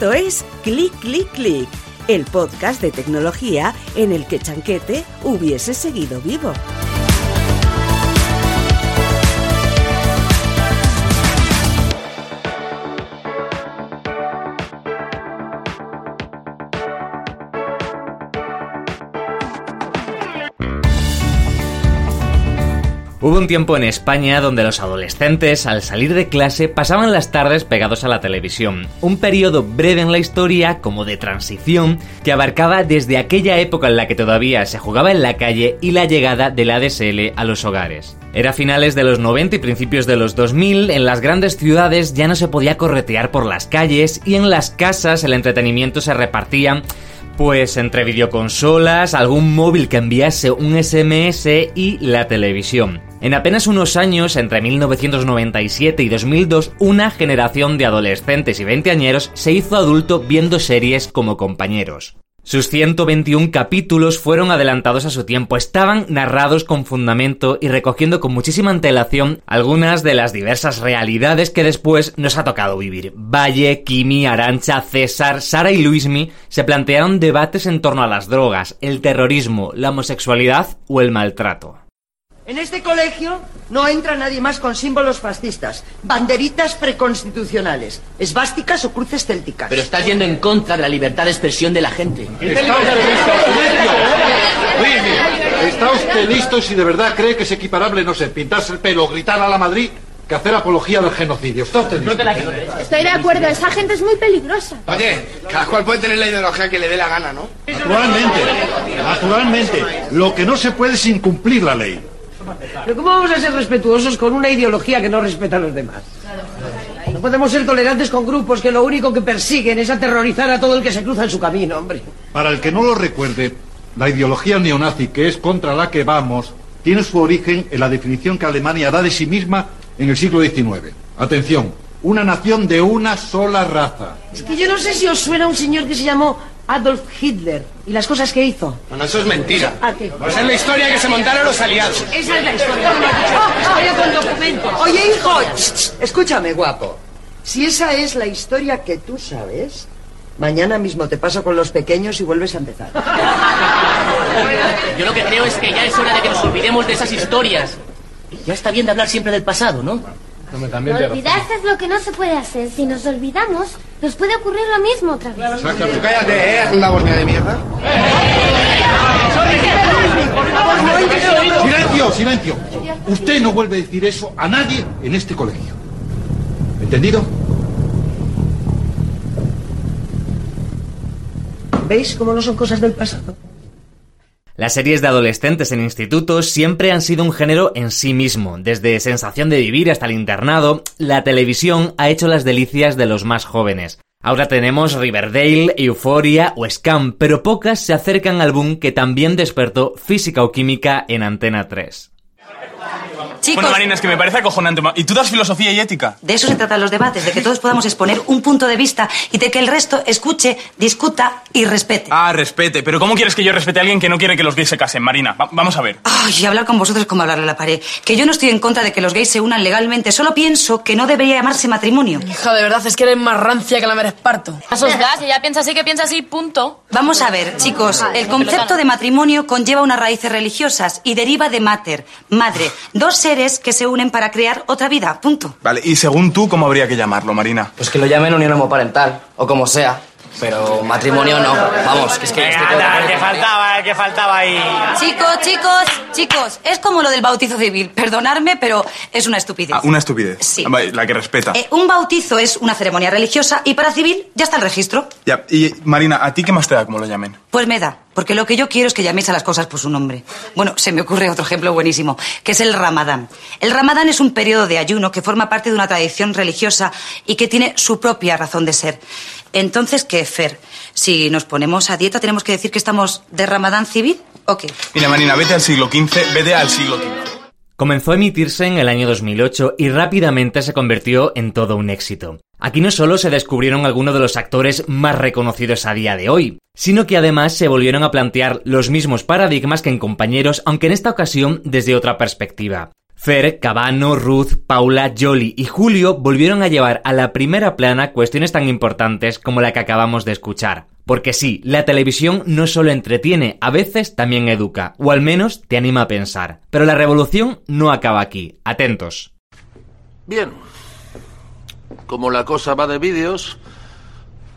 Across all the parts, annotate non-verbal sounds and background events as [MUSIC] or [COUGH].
Esto es Click Click Click, el podcast de tecnología en el que Chanquete hubiese seguido vivo. Hubo un tiempo en España donde los adolescentes, al salir de clase, pasaban las tardes pegados a la televisión. Un periodo breve en la historia, como de transición, que abarcaba desde aquella época en la que todavía se jugaba en la calle y la llegada del ADSL a los hogares. Era finales de los 90 y principios de los 2000, en las grandes ciudades ya no se podía corretear por las calles y en las casas el entretenimiento se repartía pues entre videoconsolas, algún móvil que enviase un SMS y la televisión. En apenas unos años, entre 1997 y 2002, una generación de adolescentes y veinteañeros se hizo adulto viendo series como compañeros. Sus 121 capítulos fueron adelantados a su tiempo, estaban narrados con fundamento y recogiendo con muchísima antelación algunas de las diversas realidades que después nos ha tocado vivir. Valle, Kimi, Arancha, César, Sara y Luismi se plantearon debates en torno a las drogas, el terrorismo, la homosexualidad o el maltrato. En este colegio no entra nadie más con símbolos fascistas, banderitas preconstitucionales, esvásticas o cruces célticas. Pero estás yendo en contra de la libertad de expresión de la gente. ¿Está usted listo si de verdad cree que es equiparable, no sé, pintarse el pelo o gritar a la Madrid que hacer apología del genocidio? ¿Está usted listo? Estoy de acuerdo, esa gente es muy peligrosa. Oye, cada cual puede tener la ideología que le dé la gana, ¿no? Naturalmente, naturalmente. Lo que no se puede es incumplir la ley. [LAUGHS] Pero ¿cómo vamos a ser respetuosos con una ideología que no respeta a los demás? No podemos ser tolerantes con grupos que lo único que persiguen es aterrorizar a todo el que se cruza en su camino, hombre. Para el que no lo recuerde, la ideología neonazi, que es contra la que vamos, tiene su origen en la definición que Alemania da de sí misma en el siglo XIX. Atención, una nación de una sola raza. Es que yo no sé si os suena un señor que se llamó Adolf Hitler y las cosas que hizo. Bueno, eso es mentira. ¿A qué? Esa es la historia que se montaron los aliados. Esa es la historia. historia con documentos. Oye, hijo, ch, ch, escúchame, guapo. Si esa es la historia que tú sabes, mañana mismo te paso con los pequeños y vuelves a empezar. Yo lo que creo es que ya es hora de que nos olvidemos de esas historias. Ya está bien de hablar siempre del pasado, ¿no? Olvidarse es lo que no se puede hacer. Si nos olvidamos, nos puede ocurrir lo mismo otra vez. Tú cállate, ¿eh? Una bornea de mierda. Silencio, silencio. Usted no vuelve a decir eso a nadie en este colegio. ¿Entendido? ¿Veis cómo no son cosas del pasado? Las series de adolescentes en institutos siempre han sido un género en sí mismo. Desde Sensación de Vivir hasta el internado, la televisión ha hecho las delicias de los más jóvenes. Ahora tenemos Riverdale, Euphoria o Scam, pero pocas se acercan al boom que también despertó Física o Química en Antena 3. Chicos, Bueno, Marina, es que me parece acojonante. ¿Y tú das filosofía y ética? de eso se tratan los debates, de que todos podamos exponer un punto de vista y de que el resto escuche, discuta y respete. Ah, respete. Pero ¿cómo quieres que yo respete a alguien que no quiere que los gays se casen, Marina? Va- vamos a ver. Ay, y hablar con vosotros es como hablarle a la pared. Que yo no estoy en contra de que los gays se unan legalmente, solo pienso que no debería llamarse matrimonio. Hija, de verdad es que eres más rancia que la esparto. Eso es gas, ella piensa así que piensa así, punto. Vamos a ver, chicos, el concepto de matrimonio conlleva unas raíces religiosas y deriva de mater, madre, dos seres que se unen para crear otra vida, punto. Vale, y según tú, ¿cómo habría que llamarlo, Marina? Pues que lo llamen unión homoparental, o como sea. Pero matrimonio no. Vamos, que es que... estoy todo- que faltaba, que faltaba ahí. Chicos, chicos, chicos, es como lo del bautizo civil. Perdonadme, pero es una estupidez. Ah, una estupidez. Sí. La que respeta. Eh, un bautizo es una ceremonia religiosa y para civil ya está el registro. Ya, y Marina, ¿a ti qué más te da cómo lo llamen? Pues me da. Porque lo que yo quiero es que llaméis a las cosas por su nombre. Bueno, se me ocurre otro ejemplo buenísimo, que es el Ramadán. El Ramadán es un periodo de ayuno que forma parte de una tradición religiosa y que tiene su propia razón de ser. Entonces, ¿qué, Fer? Si nos ponemos a dieta, ¿tenemos que decir que estamos de Ramadán civil o qué? Mira, Marina, vete al siglo XV, vete al siglo XV. Comenzó a emitirse en el año 2008 y rápidamente se convirtió en todo un éxito. Aquí no solo se descubrieron algunos de los actores más reconocidos a día de hoy, sino que además se volvieron a plantear los mismos paradigmas que en compañeros, aunque en esta ocasión desde otra perspectiva. Fer, Cabano, Ruth, Paula, Jolly y Julio volvieron a llevar a la primera plana cuestiones tan importantes como la que acabamos de escuchar. Porque sí, la televisión no solo entretiene, a veces también educa, o al menos te anima a pensar. Pero la revolución no acaba aquí. Atentos. Bien. Como la cosa va de vídeos,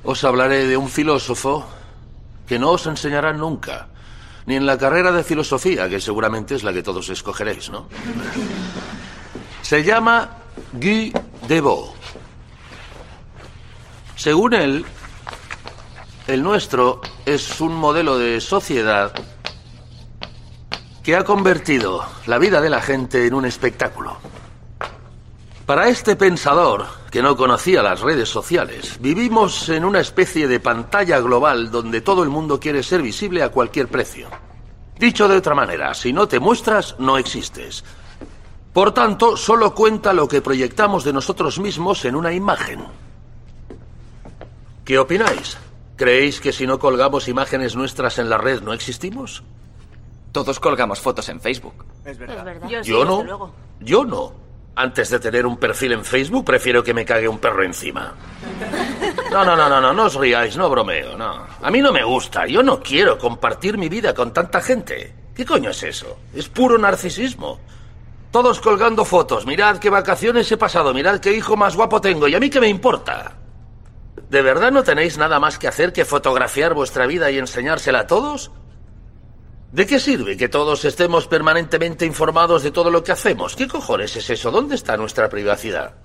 os hablaré de un filósofo que no os enseñará nunca, ni en la carrera de filosofía, que seguramente es la que todos escogeréis, ¿no? Se llama Guy Debord. Según él, el nuestro es un modelo de sociedad que ha convertido la vida de la gente en un espectáculo. Para este pensador, que no conocía las redes sociales, vivimos en una especie de pantalla global donde todo el mundo quiere ser visible a cualquier precio. Dicho de otra manera, si no te muestras, no existes. Por tanto, solo cuenta lo que proyectamos de nosotros mismos en una imagen. ¿Qué opináis? ¿Creéis que si no colgamos imágenes nuestras en la red no existimos? Todos colgamos fotos en Facebook. Es verdad. Yo no. Yo no. Antes de tener un perfil en Facebook, prefiero que me cague un perro encima. No, no, no, no, no, no os riáis, no bromeo, no. A mí no me gusta, yo no quiero compartir mi vida con tanta gente. ¿Qué coño es eso? Es puro narcisismo. Todos colgando fotos, mirad qué vacaciones he pasado, mirad qué hijo más guapo tengo, y a mí qué me importa. ¿De verdad no tenéis nada más que hacer que fotografiar vuestra vida y enseñársela a todos? ¿De qué sirve que todos estemos permanentemente informados de todo lo que hacemos? ¿Qué cojones es eso? ¿Dónde está nuestra privacidad?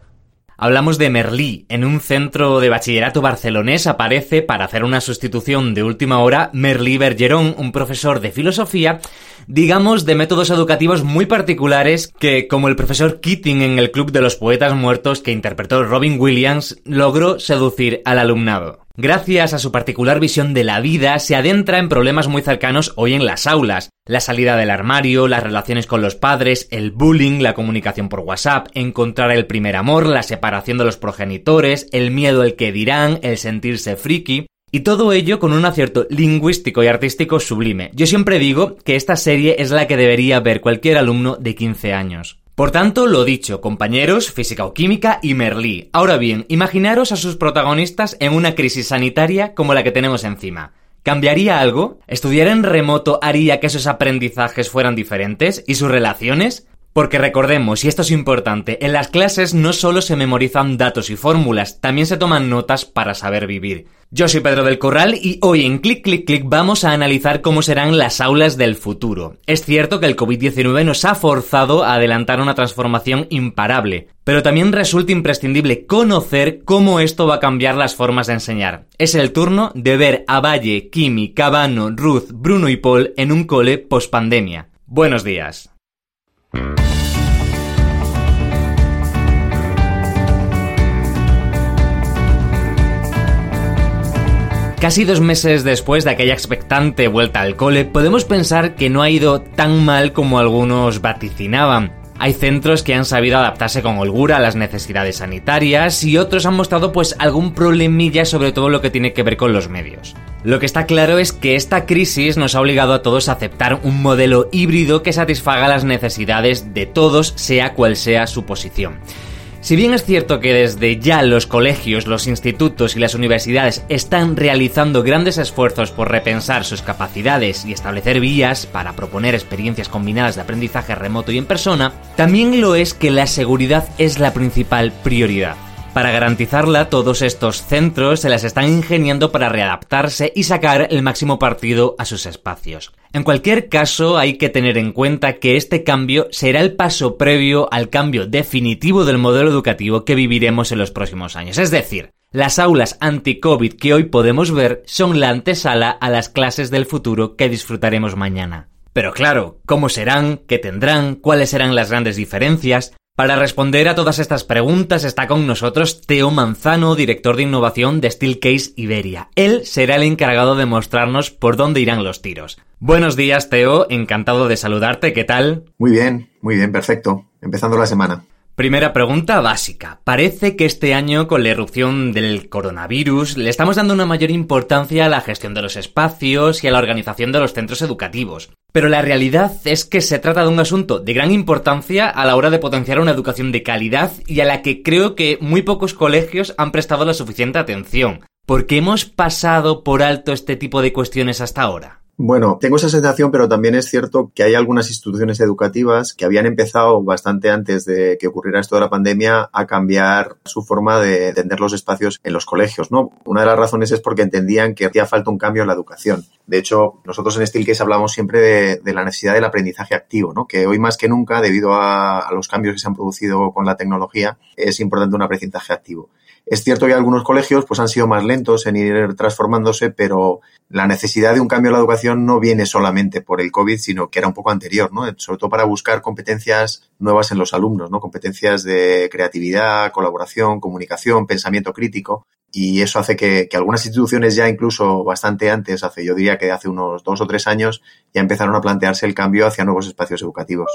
Hablamos de Merlí. En un centro de bachillerato barcelonés aparece, para hacer una sustitución de última hora, Merlí Bergeron, un profesor de filosofía, digamos, de métodos educativos muy particulares que, como el profesor Keating en el Club de los Poetas Muertos que interpretó Robin Williams, logró seducir al alumnado. Gracias a su particular visión de la vida, se adentra en problemas muy cercanos hoy en las aulas. La salida del armario, las relaciones con los padres, el bullying, la comunicación por WhatsApp, encontrar el primer amor, la separación de los progenitores, el miedo al que dirán, el sentirse friki. Y todo ello con un acierto lingüístico y artístico sublime. Yo siempre digo que esta serie es la que debería ver cualquier alumno de 15 años. Por tanto, lo dicho, compañeros, física o química y Merlí. Ahora bien, imaginaros a sus protagonistas en una crisis sanitaria como la que tenemos encima. ¿Cambiaría algo? ¿Estudiar en remoto haría que esos aprendizajes fueran diferentes? ¿Y sus relaciones? Porque recordemos, y esto es importante, en las clases no solo se memorizan datos y fórmulas, también se toman notas para saber vivir. Yo soy Pedro del Corral y hoy en Click Click Click vamos a analizar cómo serán las aulas del futuro. Es cierto que el COVID-19 nos ha forzado a adelantar una transformación imparable, pero también resulta imprescindible conocer cómo esto va a cambiar las formas de enseñar. Es el turno de ver a Valle, Kimi, Cabano, Ruth, Bruno y Paul en un cole post-pandemia. Buenos días. Casi dos meses después de aquella expectante vuelta al cole, podemos pensar que no ha ido tan mal como algunos vaticinaban. Hay centros que han sabido adaptarse con holgura a las necesidades sanitarias y otros han mostrado pues algún problemilla sobre todo lo que tiene que ver con los medios. Lo que está claro es que esta crisis nos ha obligado a todos a aceptar un modelo híbrido que satisfaga las necesidades de todos, sea cual sea su posición. Si bien es cierto que desde ya los colegios, los institutos y las universidades están realizando grandes esfuerzos por repensar sus capacidades y establecer vías para proponer experiencias combinadas de aprendizaje remoto y en persona, también lo es que la seguridad es la principal prioridad. Para garantizarla, todos estos centros se las están ingeniando para readaptarse y sacar el máximo partido a sus espacios. En cualquier caso, hay que tener en cuenta que este cambio será el paso previo al cambio definitivo del modelo educativo que viviremos en los próximos años. Es decir, Las aulas anti-COVID que hoy podemos ver son la antesala a las clases del futuro que disfrutaremos mañana. Pero claro, ¿cómo serán? ¿Qué tendrán? ¿Cuáles serán las grandes diferencias? Para responder a todas estas preguntas está con nosotros Teo Manzano, director de innovación de Steelcase Iberia. Él será el encargado de mostrarnos por dónde irán los tiros. Buenos días, Teo, encantado de saludarte, ¿qué tal? Muy bien, muy bien, perfecto. Empezando la semana. Primera pregunta básica. Parece que este año, con la erupción del coronavirus, le estamos dando una mayor importancia a la gestión de los espacios y a la organización de los centros educativos. Pero la realidad es que se trata de un asunto de gran importancia a la hora de potenciar una educación de calidad y a la que creo que muy pocos colegios han prestado la suficiente atención. ¿Por qué hemos pasado por alto este tipo de cuestiones hasta ahora? Bueno, tengo esa sensación, pero también es cierto que hay algunas instituciones educativas que habían empezado bastante antes de que ocurriera esto de la pandemia a cambiar su forma de entender los espacios en los colegios, ¿no? Una de las razones es porque entendían que hacía falta un cambio en la educación. De hecho, nosotros en Steelcase hablamos siempre de, la necesidad del aprendizaje activo, ¿no? Que hoy más que nunca, debido a los cambios que se han producido con la tecnología, es importante un aprendizaje activo. Es cierto que algunos colegios pues, han sido más lentos en ir transformándose, pero la necesidad de un cambio en la educación no viene solamente por el COVID, sino que era un poco anterior, ¿no? Sobre todo para buscar competencias nuevas en los alumnos, ¿no? Competencias de creatividad, colaboración, comunicación, pensamiento crítico y eso hace que, algunas instituciones ya incluso bastante antes, hace yo diría que hace unos dos o tres años, ya empezaron a plantearse el cambio hacia nuevos espacios educativos.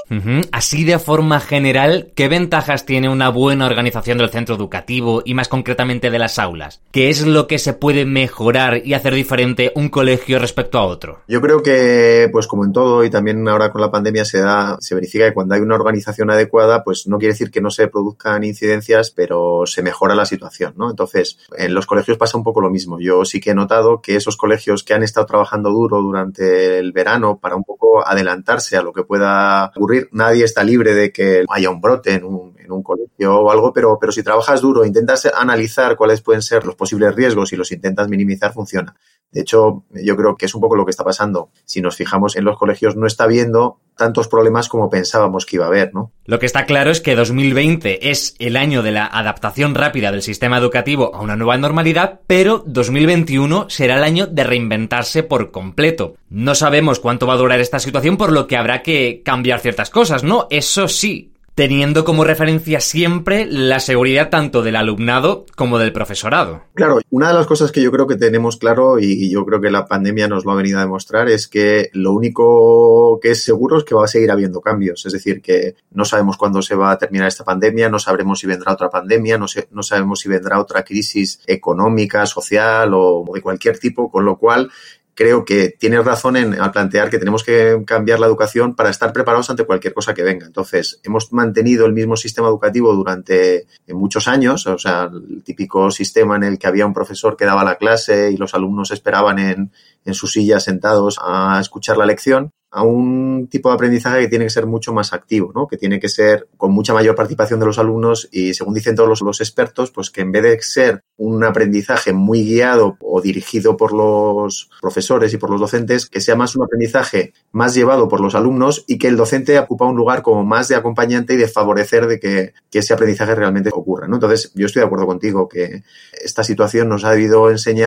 Así de forma general, ¿qué ventajas tiene una buena organización del centro educativo y más concretamente de las aulas? ¿Qué es lo que se puede mejorar y hacer diferente un colegio respecto a otro? Yo creo que, pues como en todo y también ahora con la pandemia se da, se verifica que cuando hay una organización adecuada, pues no quiere decir que no se produzcan incidencias, pero se mejora la situación, ¿no? Entonces, en los colegios pasa un poco lo mismo. Yo sí que he notado que esos colegios que han estado trabajando duro durante el verano para un poco adelantarse a lo que pueda ocurrir, nadie está libre de que haya un brote en un, colegio o algo, pero, pero si trabajas duro, intentas analizar cuáles pueden ser los posibles riesgos y los intentas minimizar, funciona. De hecho, yo creo que es un poco lo que está pasando. Si nos fijamos en los colegios, no está habiendo tantos problemas como pensábamos que iba a haber, ¿no? Lo que está claro es que 2020 es el año de la adaptación rápida del sistema educativo a una nueva normalidad, pero 2021 será el año de reinventarse por completo. No sabemos cuánto va a durar esta situación, por lo que habrá que cambiar ciertas cosas, ¿no? Eso sí, teniendo como referencia siempre la seguridad tanto del alumnado como del profesorado. Claro, una de las cosas que yo creo que tenemos claro y yo creo que la pandemia nos lo ha venido a demostrar es que lo único que es seguro es que va a seguir habiendo cambios, es decir, que no sabemos cuándo se va a terminar esta pandemia, no sabremos si vendrá otra pandemia, no, no sabemos si vendrá otra crisis económica, social o de cualquier tipo, con lo cual creo que tienes razón en, al plantear que tenemos que cambiar la educación para estar preparados ante cualquier cosa que venga. Entonces, hemos mantenido el mismo sistema educativo durante muchos años, o sea, el típico sistema en el que había un profesor que daba la clase y los alumnos esperaban en, en sus sillas sentados a escuchar la lección a un tipo de aprendizaje que tiene que ser mucho más activo, ¿no? que tiene que ser con mucha mayor participación de los alumnos y, según dicen todos los, expertos, pues que en vez de ser un aprendizaje muy guiado o dirigido por los profesores y por los docentes, que sea más un aprendizaje más llevado por los alumnos y que el docente ocupa un lugar como más de acompañante y de favorecer de que, que ese aprendizaje realmente ocurra. ¿no? Entonces, yo estoy de acuerdo contigo que esta situación nos ha debido enseñar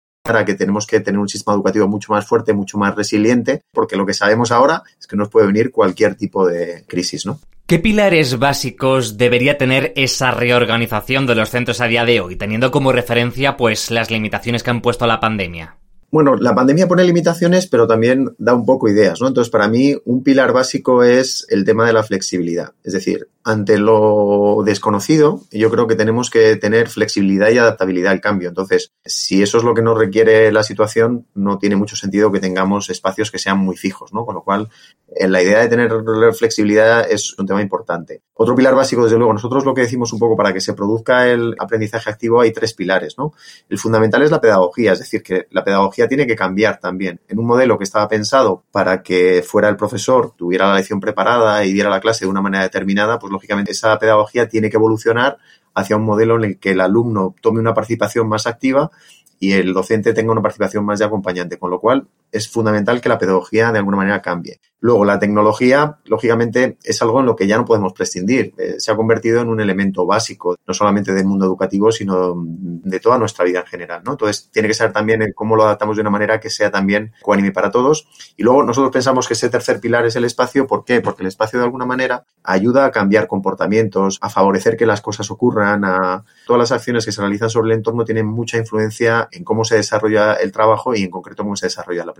Para que tenemos que tener un sistema educativo mucho más fuerte, mucho más resiliente, porque lo que sabemos ahora es que nos puede venir cualquier tipo de crisis, ¿no? ¿Qué pilares básicos debería tener esa reorganización de los centros a día de hoy, teniendo como referencia pues las limitaciones que han puesto la pandemia? Bueno, la pandemia pone limitaciones, pero también da un poco ideas, ¿no? Entonces, para mí, un pilar básico es el tema de la flexibilidad. Es decir, ante lo desconocido, yo creo que tenemos que tener flexibilidad y adaptabilidad al cambio. Entonces, si eso es lo que nos requiere la situación, no tiene mucho sentido que tengamos espacios que sean muy fijos, ¿no? Con lo cual, eh, la idea de tener flexibilidad es un tema importante. Otro pilar básico, desde luego, nosotros lo que decimos un poco para que se produzca el aprendizaje activo hay tres pilares, ¿no? El fundamental es la pedagogía, es decir, que la pedagogía tiene que cambiar también. En un modelo que estaba pensado para que fuera el profesor, tuviera la lección preparada y diera la clase de una manera determinada, pues lógicamente esa pedagogía tiene que evolucionar hacia un modelo en el que el alumno tome una participación más activa y el docente tenga una participación más de acompañante, con lo cual es fundamental que la pedagogía de alguna manera cambie. Luego, la tecnología, lógicamente, es algo en lo que ya no podemos prescindir. Eh, se ha convertido en un elemento básico, no solamente del mundo educativo, sino de toda nuestra vida en general. Entonces, tiene que ser también el cómo lo adaptamos de una manera que sea también coanime para todos. Y luego, nosotros pensamos que ese tercer pilar es el espacio. ¿Por qué? Porque el espacio, de alguna manera, ayuda a cambiar comportamientos, a favorecer que las cosas ocurran, a todas las acciones que se realizan sobre el entorno tienen mucha influencia en cómo se desarrolla el trabajo y, en concreto, cómo se desarrolla la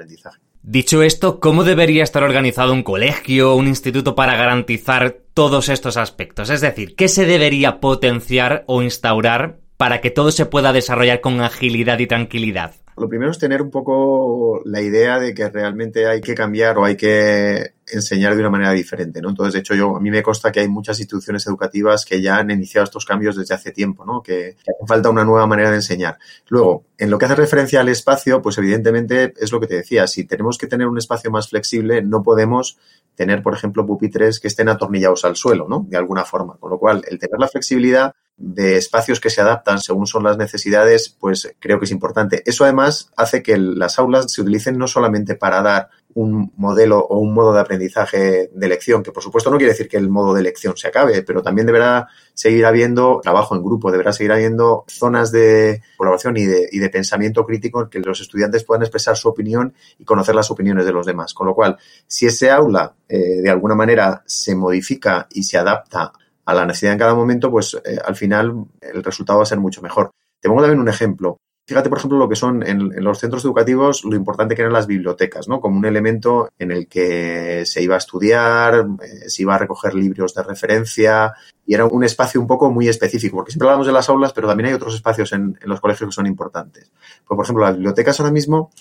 Dicho esto, ¿cómo debería estar organizado un colegio o un instituto para garantizar todos estos aspectos? Es decir, ¿qué se debería potenciar o instaurar para que todo se pueda desarrollar con agilidad y tranquilidad? Lo primero es tener un poco la idea de que realmente hay que cambiar o hay que enseñar de una manera diferente, ¿no? Entonces, de hecho, yo, a mí me consta que hay muchas instituciones educativas que ya han iniciado estos cambios desde hace tiempo, ¿no? Que, hace falta una nueva manera de enseñar. Luego, en lo que hace referencia al espacio, pues evidentemente es lo que te decía, si tenemos que tener un espacio más flexible, no podemos tener, por ejemplo, pupitres que estén atornillados al suelo, ¿no? De alguna forma. Con lo cual, el tener la flexibilidad de espacios que se adaptan según son las necesidades, pues creo que es importante. Eso además hace que las aulas se utilicen no solamente para dar un modelo o un modo de aprendizaje de lección, que por supuesto no quiere decir que el modo de lección se acabe, pero también deberá seguir habiendo trabajo en grupo, deberá seguir habiendo zonas de colaboración y de, y de pensamiento crítico en que los estudiantes puedan expresar su opinión y conocer las opiniones de los demás. Con lo cual, si ese aula eh, de alguna manera se modifica y se adapta a la necesidad en cada momento, pues eh, al final el resultado va a ser mucho mejor. Te pongo también un ejemplo. Fíjate, por ejemplo, lo que son en, los centros educativos, lo importante que eran las bibliotecas, ¿no? Como un elemento en el que se iba a estudiar, eh, se iba a recoger libros de referencia y era un espacio un poco muy específico, porque siempre hablamos de las aulas, pero también hay otros espacios en, en los colegios que son importantes. Pues, por ejemplo, las bibliotecas ahora mismo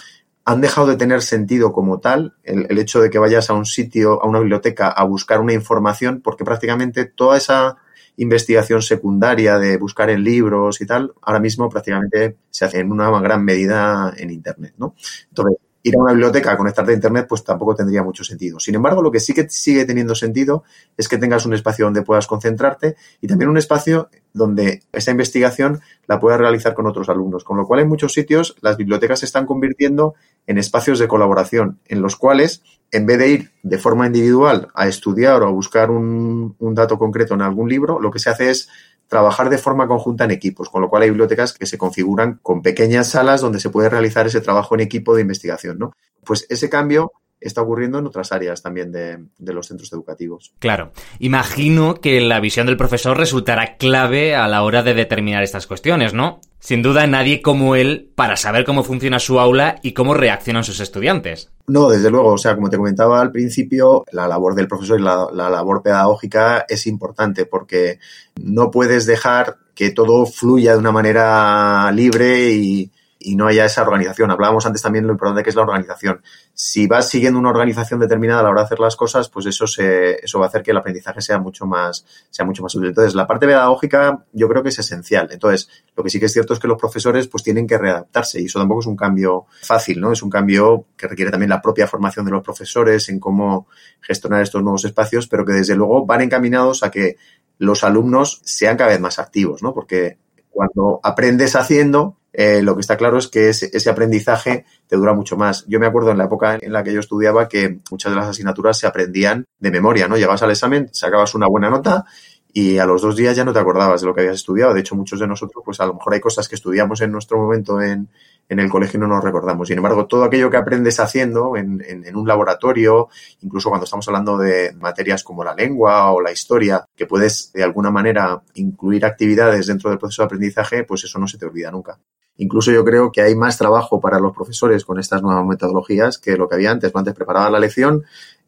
han dejado de tener sentido como tal el, el, hecho de que vayas a un sitio, a una biblioteca, a buscar una información, porque prácticamente toda esa investigación secundaria de buscar en libros y tal, ahora mismo prácticamente se hace en una gran medida en Internet, ¿no? Entonces, ir a una biblioteca a conectarte a Internet, pues tampoco tendría mucho sentido. Sin embargo, lo que sí que sigue teniendo sentido es que tengas un espacio donde puedas concentrarte y también un espacio donde esa investigación la puedas realizar con otros alumnos. Con lo cual, en muchos sitios, las bibliotecas se están convirtiendo en espacios de colaboración, en los cuales, en vez de ir de forma individual a estudiar o a buscar un, un dato concreto en algún libro, lo que se hace es trabajar de forma conjunta en equipos, con lo cual hay bibliotecas que se configuran con pequeñas salas donde se puede realizar ese trabajo en equipo de investigación, ¿no? Pues ese cambio está ocurriendo en otras áreas también de, de, los centros educativos. Claro. Imagino que la visión del profesor resultará clave a la hora de determinar estas cuestiones, ¿no? Sin duda nadie como él para saber cómo funciona su aula y cómo reaccionan sus estudiantes. No, desde luego. O sea, como te comentaba al principio, la labor del profesor y la, la labor pedagógica es importante porque no puedes dejar que todo fluya de una manera libre y, y no haya esa organización. Hablábamos antes también lo importante que es la organización. Si vas siguiendo una organización determinada a la hora de hacer las cosas, pues eso se, eso va a hacer que el aprendizaje sea mucho más, sea mucho más útil. Entonces, la parte pedagógica yo creo que es esencial. Entonces, lo que sí que es cierto es que los profesores pues tienen que readaptarse y eso tampoco es un cambio fácil, ¿no? Es un cambio que requiere también la propia formación de los profesores en cómo gestionar estos nuevos espacios, pero que desde luego van encaminados a que los alumnos sean cada vez más activos, ¿no? Porque cuando aprendes haciendo, eh, lo que está claro es que ese, ese, aprendizaje te dura mucho más. Yo me acuerdo en la época en la que yo estudiaba que muchas de las asignaturas se aprendían de memoria, ¿no? Llegabas al examen, sacabas una buena nota y a los dos días ya no te acordabas de lo que habías estudiado. De hecho, muchos de nosotros, pues a lo mejor hay cosas que estudiamos en nuestro momento en, en el colegio no nos recordamos. Sin embargo, todo aquello que aprendes haciendo en, un laboratorio, incluso cuando estamos hablando de materias como la lengua o la historia, que puedes de alguna manera incluir actividades dentro del proceso de aprendizaje, pues eso no se te olvida nunca. Incluso yo creo que hay más trabajo para los profesores con estas nuevas metodologías que lo que había antes. Antes preparabas la lección,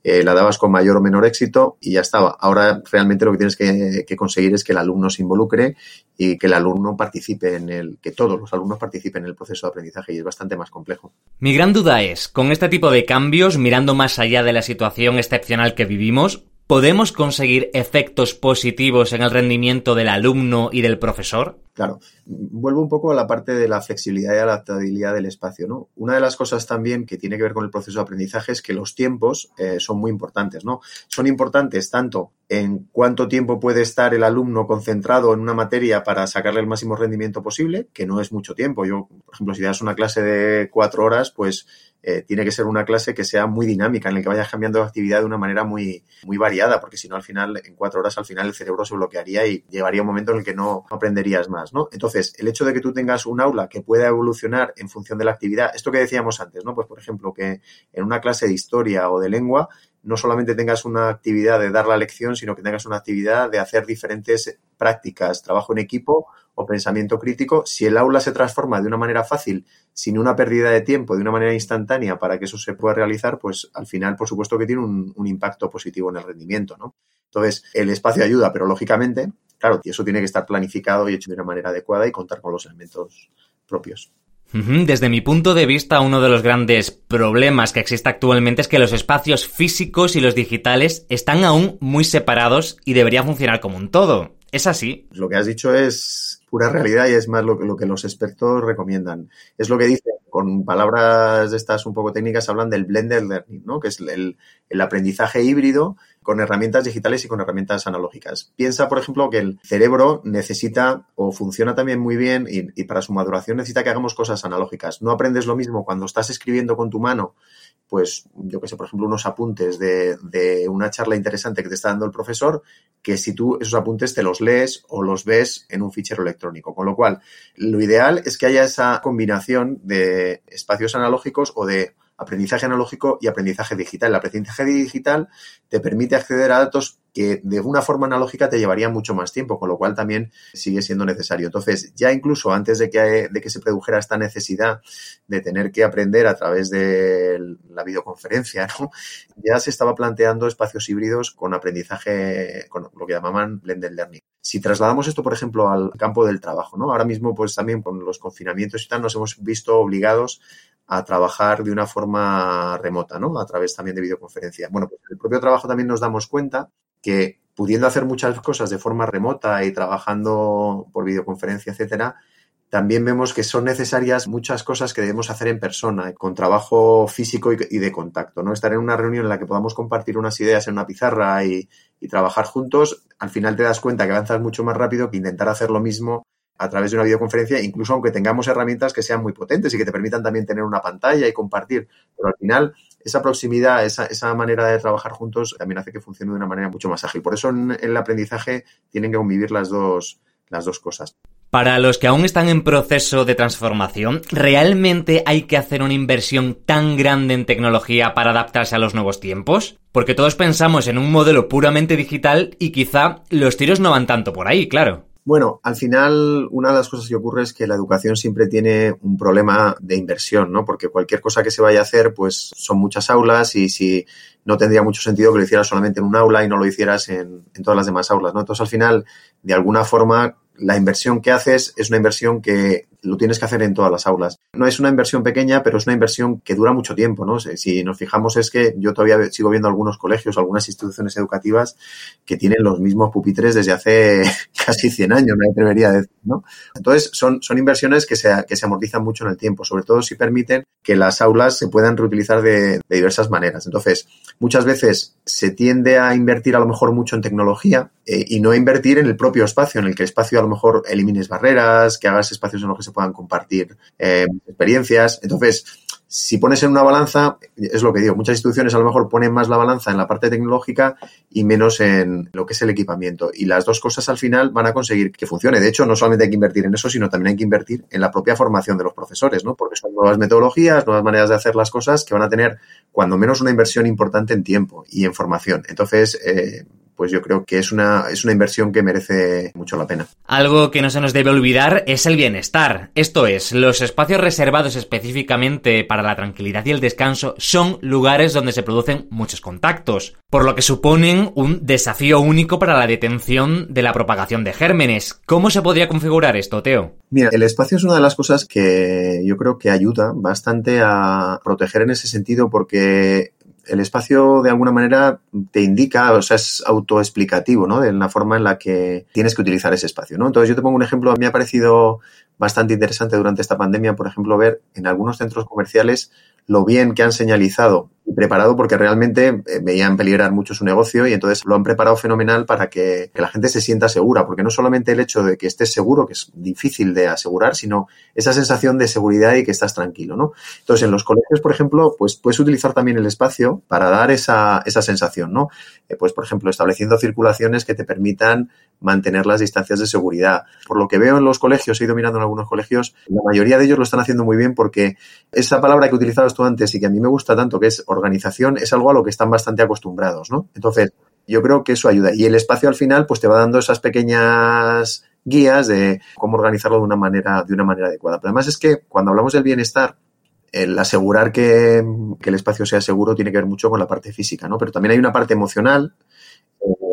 eh, la dabas con mayor o menor éxito y ya estaba. Ahora realmente lo que tienes que, que, conseguir es que el alumno se involucre y que el alumno participe en el, que todos los alumnos participen en el proceso de aprendizaje y es bastante más complejo. Mi gran duda es, con este tipo de cambios, mirando más allá de la situación excepcional que vivimos, ¿Podemos conseguir efectos positivos en el rendimiento del alumno y del profesor? Claro, vuelvo un poco a la parte de la flexibilidad y adaptabilidad del espacio. ¿no? Una de las cosas también que tiene que ver con el proceso de aprendizaje es que los tiempos eh, son muy importantes. ¿no? Son importantes tanto en cuánto tiempo puede estar el alumno concentrado en una materia para sacarle el máximo rendimiento posible, que no es mucho tiempo. Yo, por ejemplo, si das una clase de cuatro horas, pues eh, tiene que ser una clase que sea muy dinámica, en la que vayas cambiando de actividad de una manera muy, muy variada, porque si no, al final, en cuatro horas, al final el cerebro se bloquearía y llegaría un momento en el que no aprenderías más, ¿no? Entonces, el hecho de que tú tengas un aula que pueda evolucionar en función de la actividad, esto que decíamos antes, ¿no? Pues, por ejemplo, que en una clase de historia o de lengua, no solamente tengas una actividad de dar la lección, sino que tengas una actividad de hacer diferentes prácticas, trabajo en equipo o pensamiento crítico. Si el aula se transforma de una manera fácil, sin una pérdida de tiempo, de una manera instantánea para que eso se pueda realizar, pues al final, por supuesto que tiene un, impacto positivo en el rendimiento, ¿no? Entonces, el espacio ayuda, pero lógicamente, claro, eso tiene que estar planificado y hecho de una manera adecuada y contar con los elementos propios. Desde mi punto de vista, uno de los grandes problemas que existe actualmente es que los espacios físicos y los digitales están aún muy separados y deberían funcionar como un todo. ¿Es así? Lo que has dicho es pura realidad y es más lo que, lo que los expertos recomiendan. Es lo que dicen, con palabras estas un poco técnicas, hablan del blended learning, ¿no? que es el, el aprendizaje híbrido con herramientas digitales y con herramientas analógicas. Piensa, por ejemplo, que el cerebro necesita o funciona también muy bien y, y, para su maduración necesita que hagamos cosas analógicas. No aprendes lo mismo cuando estás escribiendo con tu mano, pues yo que sé, por ejemplo, unos apuntes de, de una charla interesante que te está dando el profesor, que si tú esos apuntes te los lees o los ves en un fichero electrónico. Con lo cual, lo ideal es que haya esa combinación de espacios analógicos o de aprendizaje analógico y aprendizaje digital. El aprendizaje digital te permite acceder a datos que de una forma analógica te llevaría mucho más tiempo, con lo cual también sigue siendo necesario. Entonces, ya incluso antes de que, de que se produjera esta necesidad de tener que aprender a través de la videoconferencia, [LAUGHS] ¿no? ya se estaba planteando espacios híbridos con aprendizaje, con lo que llamaban blended learning. Si trasladamos esto, por ejemplo, al campo del trabajo, ¿no? Ahora mismo, pues también con los confinamientos y tal, nos hemos visto obligados a trabajar de una forma remota, ¿no? A través también de videoconferencia. Bueno, pues en el propio trabajo también nos damos cuenta que pudiendo hacer muchas cosas de forma remota y trabajando por videoconferencia, etcétera, también vemos que son necesarias muchas cosas que debemos hacer en persona, con trabajo físico y de contacto, ¿no? Estar en una reunión en la que podamos compartir unas ideas en una pizarra y, y trabajar juntos, al final te das cuenta que avanzas mucho más rápido que intentar hacer lo mismo a través de una videoconferencia, incluso aunque tengamos herramientas que sean muy potentes y que te permitan también tener una pantalla y compartir. Pero al final, esa proximidad, esa, esa manera de trabajar juntos también hace que funcione de una manera mucho más ágil. Por eso en el aprendizaje tienen que convivir las dos, las dos cosas. Para los que aún están en proceso de transformación, ¿realmente hay que hacer una inversión tan grande en tecnología para adaptarse a los nuevos tiempos? Porque todos pensamos en un modelo puramente digital y quizá los tiros no van tanto por ahí, claro. Bueno, al final una de las cosas que ocurre es que la educación siempre tiene un problema de inversión, ¿no? Porque cualquier cosa que se vaya a hacer, pues son muchas aulas y si no tendría mucho sentido que lo hicieras solamente en un aula y no lo hicieras en, en todas las demás aulas, ¿no? Entonces al final, de alguna forma, la inversión que haces es una inversión que lo tienes que hacer en todas las aulas. No es una inversión pequeña, pero es una inversión que dura mucho tiempo, ¿no? Si nos fijamos es que yo todavía sigo viendo algunos colegios, algunas instituciones educativas que tienen los mismos pupitres desde hace [LAUGHS] casi 100 años, me atrevería a decir, ¿no? Entonces, son, son inversiones que se, que se amortizan mucho en el tiempo, sobre todo si permiten que las aulas se puedan reutilizar de, de diversas maneras. Entonces, muchas veces se tiende a invertir a lo mejor mucho en tecnología eh, y no invertir en el propio espacio, en el que el espacio a lo mejor elimines barreras, que hagas espacios en los que se puedan compartir eh, experiencias. Entonces, si pones en una balanza, es lo que digo, muchas instituciones a lo mejor ponen más la balanza en la parte tecnológica y menos en lo que es el equipamiento. Y las dos cosas al final van a conseguir que funcione. De hecho, no solamente hay que invertir en eso, sino también hay que invertir en la propia formación de los profesores, ¿no? Porque son nuevas metodologías, nuevas maneras de hacer las cosas que van a tener, cuando menos, una inversión importante en tiempo y en formación. Entonces, eh, pues yo creo que es una, es una inversión que merece mucho la pena. Algo que no se nos debe olvidar es el bienestar. Esto es, los espacios reservados específicamente para la tranquilidad y el descanso son lugares donde se producen muchos contactos, por lo que suponen un desafío único para la detención de la propagación de gérmenes. ¿Cómo se podría configurar esto, Teo? Mira, el espacio es una de las cosas que yo creo que ayuda bastante a proteger en ese sentido porque el espacio de alguna manera te indica, o sea, es autoexplicativo, ¿no? De la forma en la que tienes que utilizar ese espacio, ¿no? Entonces yo te pongo un ejemplo, a mí me ha parecido bastante interesante durante esta pandemia, por ejemplo, ver en algunos centros comerciales lo bien que han señalizado y preparado porque realmente eh, veían peligrar mucho su negocio y entonces lo han preparado fenomenal para que, que, la gente se sienta segura, porque no solamente el hecho de que estés seguro, que es difícil de asegurar, sino esa sensación de seguridad y que estás tranquilo, ¿no? Entonces, en los colegios, por ejemplo, pues puedes utilizar también el espacio para dar esa, esa sensación, ¿no? Eh, pues, por ejemplo, estableciendo circulaciones que te permitan mantener las distancias de seguridad. Por lo que veo en los colegios, he ido mirando en algunos colegios, la mayoría de ellos lo están haciendo muy bien porque esa palabra que tú antes y que a mí me gusta tanto, que es organización, es algo a lo que están bastante acostumbrados, ¿no? Entonces, yo creo que eso ayuda. Y el espacio al final, pues te va dando esas pequeñas guías de cómo organizarlo de una manera, de una manera adecuada. Pero además es que cuando hablamos del bienestar, el asegurar que, que, el espacio sea seguro tiene que ver mucho con la parte física, ¿no? Pero también hay una parte emocional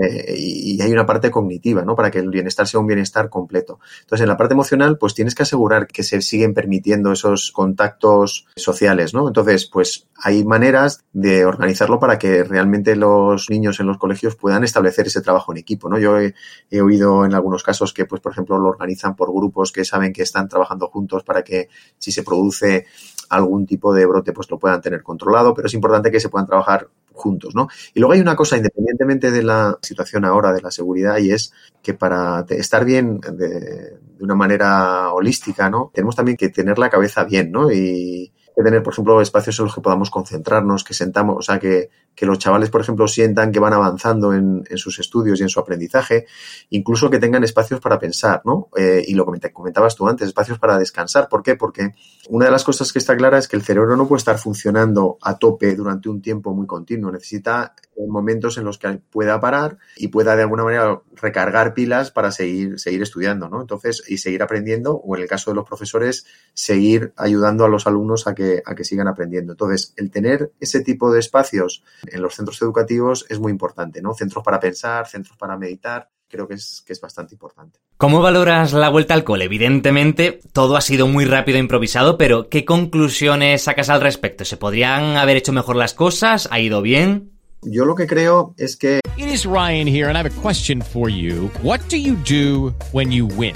eh, y hay una parte cognitiva, ¿no? Para que el bienestar sea un bienestar completo. Entonces, en la parte emocional, pues tienes que asegurar que se siguen permitiendo esos contactos sociales, ¿no? Entonces, pues hay maneras de organizarlo para que realmente los niños en los colegios puedan establecer ese trabajo en equipo, ¿no? Yo he, he oído en algunos casos que, pues, por ejemplo, lo organizan por grupos que saben que están trabajando juntos para que si se produce algún tipo de brote, pues lo puedan tener controlado, pero es importante que se puedan trabajar juntos, ¿no? Y luego hay una cosa, independientemente de la situación ahora de la seguridad, y es que para estar bien de, de una manera holística, ¿no? Tenemos también que tener la cabeza bien, ¿no? Y, que tener, por ejemplo, espacios en los que podamos concentrarnos, que sentamos, o sea, que, que los chavales, por ejemplo, sientan que van avanzando en, en, sus estudios y en su aprendizaje, incluso que tengan espacios para pensar, ¿no? Eh, y lo comentabas tú antes, espacios para descansar. ¿Por qué? Porque una de las cosas que está clara es que el cerebro no puede estar funcionando a tope durante un tiempo muy continuo. Necesita momentos en los que pueda parar y pueda de alguna manera recargar pilas para seguir, seguir estudiando, ¿no? Entonces, y seguir aprendiendo, o en el caso de los profesores, seguir ayudando a los alumnos a que, a que sigan aprendiendo. Entonces, el tener ese tipo de espacios en los centros educativos es muy importante, ¿no? Centros para pensar, centros para meditar, creo que es, que es bastante importante. ¿Cómo valoras la vuelta al cole? Evidentemente, todo ha sido muy rápido e improvisado, pero ¿qué conclusiones sacas al respecto? ¿Se podrían haber hecho mejor las cosas? ¿Ha ido bien? Yo lo que creo es que... It is Ryan here and I have a question for you. What do you do when you win?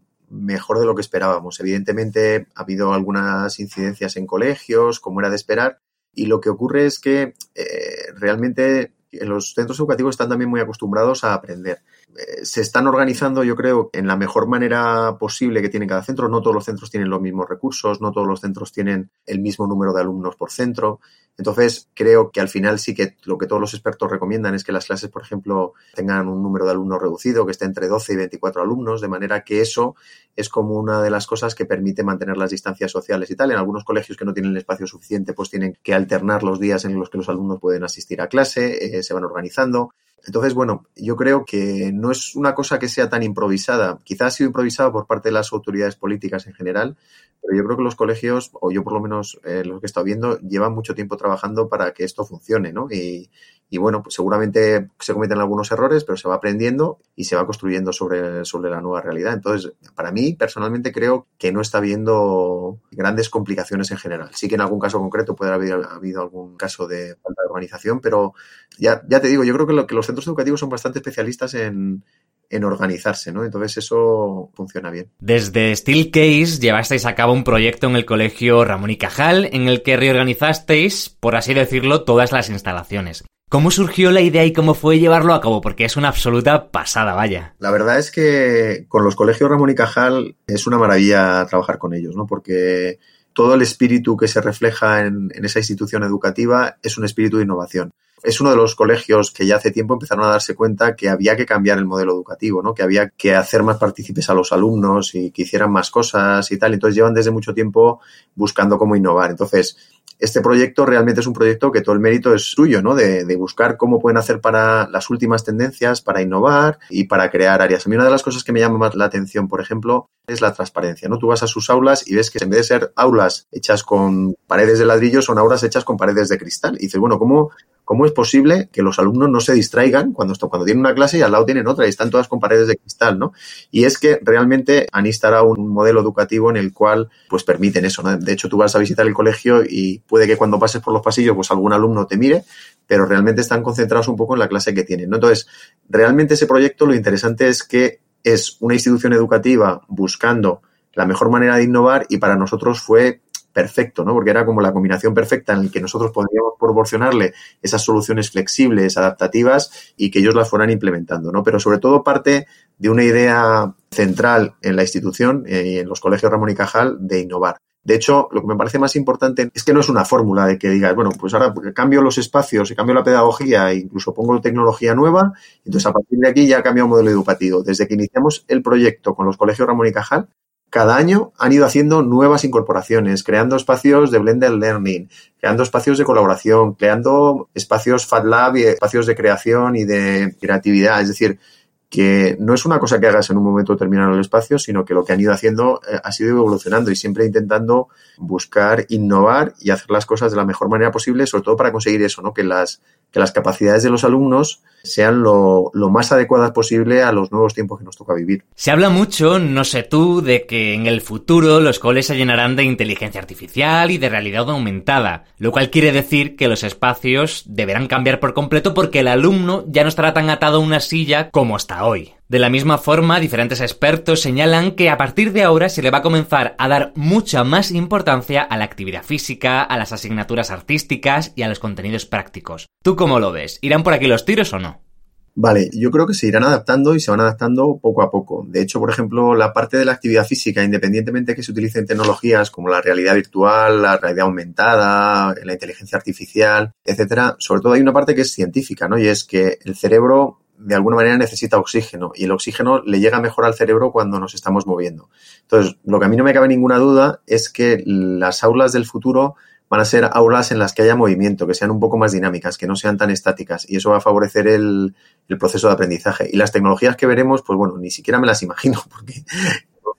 mejor de lo que esperábamos. Evidentemente ha habido algunas incidencias en colegios, como era de esperar, y lo que ocurre es que eh, realmente en los centros educativos están también muy acostumbrados a aprender. Eh, se están organizando, yo creo, en la mejor manera posible que tiene cada centro. No todos los centros tienen los mismos recursos, no todos los centros tienen el mismo número de alumnos por centro. Entonces, creo que al final sí que lo que todos los expertos recomiendan es que las clases, por ejemplo, tengan un número de alumnos reducido, que esté entre 12 y 24 alumnos, de manera que eso es como una de las cosas que permite mantener las distancias sociales y tal. En algunos colegios que no tienen el espacio suficiente, pues tienen que alternar los días en los que los alumnos pueden asistir a clase, eh, se van organizando. Entonces, bueno, yo creo que no es una cosa que sea tan improvisada. Quizás ha sido improvisada por parte de las autoridades políticas en general, pero yo creo que los colegios, o yo por lo menos eh, los que he estado viendo, llevan mucho tiempo trabajando para que esto funcione, ¿no? Y bueno, pues seguramente se cometen algunos errores, pero se va aprendiendo y se va construyendo sobre, sobre la nueva realidad. Entonces, para mí, personalmente, creo que no está habiendo grandes complicaciones en general. Sí que en algún caso concreto puede haber habido algún caso de falta de organización, pero ya, ya te digo, yo creo que, que los centros educativos son bastante especialistas en, en organizarse, ¿no? Entonces eso funciona bien. Desde Steelcase llevasteis a cabo un proyecto en el colegio Ramón y Cajal en el que reorganizasteis, por así decirlo, todas las instalaciones. ¿Cómo surgió la idea y cómo fue llevarlo a cabo? Porque es una absoluta pasada, vaya. La verdad es que con los colegios Ramón y Cajal es una maravilla trabajar con ellos, ¿no? Porque todo el espíritu que se refleja en, en esa institución educativa es un espíritu de innovación es uno de los colegios que ya hace tiempo empezaron a darse cuenta que había que cambiar el modelo educativo, ¿no? que había que hacer más partícipes a los alumnos y que hicieran más cosas y tal. Entonces llevan desde mucho tiempo buscando cómo innovar. Entonces, este proyecto realmente es un proyecto que todo el mérito es suyo, ¿no? De, de, buscar cómo pueden hacer para las últimas tendencias, para innovar y para crear áreas. A mí una de las cosas que me llama más la atención, por ejemplo, es la transparencia, ¿no? Tú vas a sus aulas y ves que en vez de ser aulas hechas con paredes de ladrillo, son aulas hechas con paredes de cristal. Y dices, bueno, ¿cómo, ¿Cómo es posible que los alumnos no se distraigan cuando, cuando tienen una clase y al lado tienen otra y están todas con paredes de cristal, ¿no? Y es que realmente han instalado un modelo educativo en el cual pues permiten eso, ¿no? De hecho, tú vas a visitar el colegio y puede que cuando pases por los pasillos pues algún alumno te mire, pero realmente están concentrados un poco en la clase que tienen, ¿no? Entonces, realmente ese proyecto lo interesante es que es una institución educativa buscando la mejor manera de innovar y para nosotros fue perfecto, ¿no? Porque era como la combinación perfecta en la que nosotros podríamos proporcionarle esas soluciones flexibles, adaptativas y que ellos las fueran implementando, ¿no? Pero sobre todo parte de una idea central en la institución eh, y en los colegios Ramón y Cajal de innovar. De hecho, lo que me parece más importante es que no es una fórmula de que digas, bueno, pues ahora cambio los espacios y cambio la pedagogía e incluso pongo tecnología nueva, entonces a partir de aquí ya cambia un modelo educativo. Desde que iniciamos el proyecto con los colegios Ramón y Cajal, cada año han ido haciendo nuevas incorporaciones, creando espacios de blended learning, creando espacios de colaboración, creando espacios Fat Lab y espacios de creación y de creatividad. Es decir, que no es una cosa que hagas en un momento determinado en el espacio, sino que lo que han ido haciendo eh, ha sido evolucionando y siempre intentando buscar innovar y hacer las cosas de la mejor manera posible, sobre todo para conseguir eso, ¿no? Que las, que las capacidades de los alumnos sean lo, lo, más adecuadas posible a los nuevos tiempos que nos toca vivir. Se habla mucho, no sé tú, de que en el futuro los coles se llenarán de inteligencia artificial y de realidad aumentada, lo cual quiere decir que los espacios deberán cambiar por completo porque el alumno ya no estará tan atado a una silla como hasta hoy. De la misma forma, diferentes expertos señalan que a partir de ahora se le va a comenzar a dar mucha más importancia a la actividad física, a las asignaturas artísticas y a los contenidos prácticos. ¿Tú cómo lo ves? ¿Irán por aquí los tiros o no? Vale, yo creo que se irán adaptando y se van adaptando poco a poco. De hecho, por ejemplo, la parte de la actividad física, independientemente de que se utilicen tecnologías como la realidad virtual, la realidad aumentada, la inteligencia artificial, etcétera, sobre todo hay una parte que es científica, ¿no? Y es que el cerebro de alguna manera necesita oxígeno y el oxígeno le llega mejor al cerebro cuando nos estamos moviendo. Entonces, lo que a mí no me cabe ninguna duda es que las aulas del futuro van a ser aulas en las que haya movimiento, que sean un poco más dinámicas, que no sean tan estáticas y eso va a favorecer el, el proceso de aprendizaje. Y las tecnologías que veremos, pues bueno, ni siquiera me las imagino [LAUGHS] porque